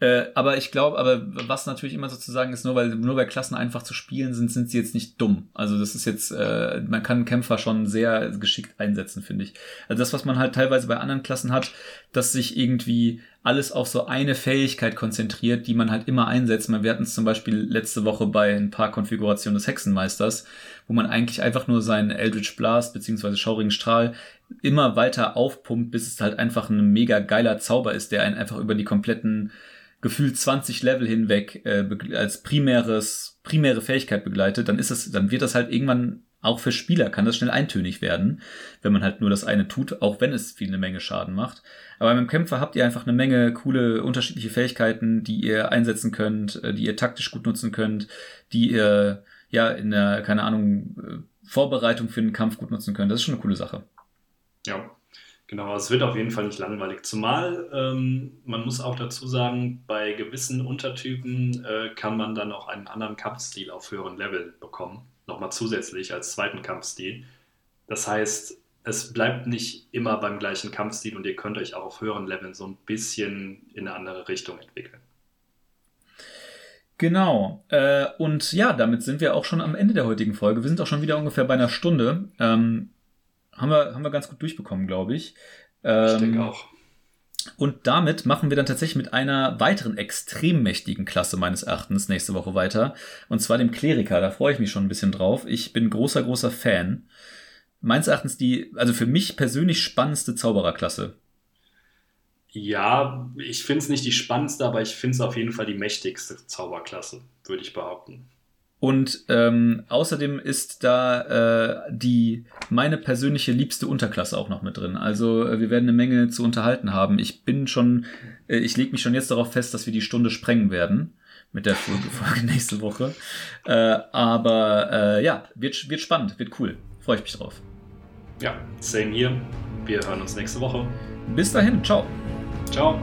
äh, aber ich glaube, aber was natürlich immer sozusagen ist, nur weil nur weil Klassen einfach zu spielen sind, sind sie jetzt nicht dumm. Also das ist jetzt, äh, man kann Kämpfer schon sehr geschickt einsetzen, finde ich. Also das, was man halt teilweise bei anderen Klassen hat, dass sich irgendwie alles auf so eine Fähigkeit konzentriert, die man halt immer einsetzt. Wir hatten es zum Beispiel letzte Woche bei ein paar Konfigurationen des Hexenmeisters, wo man eigentlich einfach nur seinen Eldritch Blast beziehungsweise Schaurigen Strahl immer weiter aufpumpt, bis es halt einfach ein mega geiler Zauber ist, der einen einfach über die kompletten gefühlt 20 Level hinweg äh, als primäres primäre Fähigkeit begleitet, dann ist es, dann wird das halt irgendwann auch für Spieler kann das schnell eintönig werden, wenn man halt nur das eine tut, auch wenn es viel eine Menge Schaden macht. Aber beim Kämpfer habt ihr einfach eine Menge coole unterschiedliche Fähigkeiten, die ihr einsetzen könnt, äh, die ihr taktisch gut nutzen könnt, die ihr ja in der, keine Ahnung, äh, Vorbereitung für den Kampf gut nutzen könnt. Das ist schon eine coole Sache. Ja, genau. Es wird auf jeden Fall nicht langweilig. Zumal ähm, man muss auch dazu sagen, bei gewissen Untertypen äh, kann man dann auch einen anderen Kampfstil auf höheren Level bekommen nochmal zusätzlich als zweiten Kampfstil. Das heißt, es bleibt nicht immer beim gleichen Kampfstil und ihr könnt euch auch auf höheren Leveln so ein bisschen in eine andere Richtung entwickeln. Genau. Äh, und ja, damit sind wir auch schon am Ende der heutigen Folge. Wir sind auch schon wieder ungefähr bei einer Stunde. Ähm, haben, wir, haben wir ganz gut durchbekommen, glaube ich. Ähm, ich denke auch. Und damit machen wir dann tatsächlich mit einer weiteren extrem mächtigen Klasse meines Erachtens nächste Woche weiter. Und zwar dem Kleriker. Da freue ich mich schon ein bisschen drauf. Ich bin großer, großer Fan. Meines Erachtens die, also für mich persönlich spannendste Zaubererklasse. Ja, ich finde es nicht die spannendste, aber ich finde es auf jeden Fall die mächtigste Zauberklasse, würde ich behaupten. Und ähm, außerdem ist da äh, die meine persönliche liebste Unterklasse auch noch mit drin. Also äh, wir werden eine Menge zu unterhalten haben. Ich bin schon, äh, ich lege mich schon jetzt darauf fest, dass wir die Stunde sprengen werden mit der Folge, nächste Woche. Äh, aber äh, ja, wird, wird spannend, wird cool. Freue ich mich drauf. Ja, same hier. Wir hören uns nächste Woche. Bis dahin, ciao. Ciao.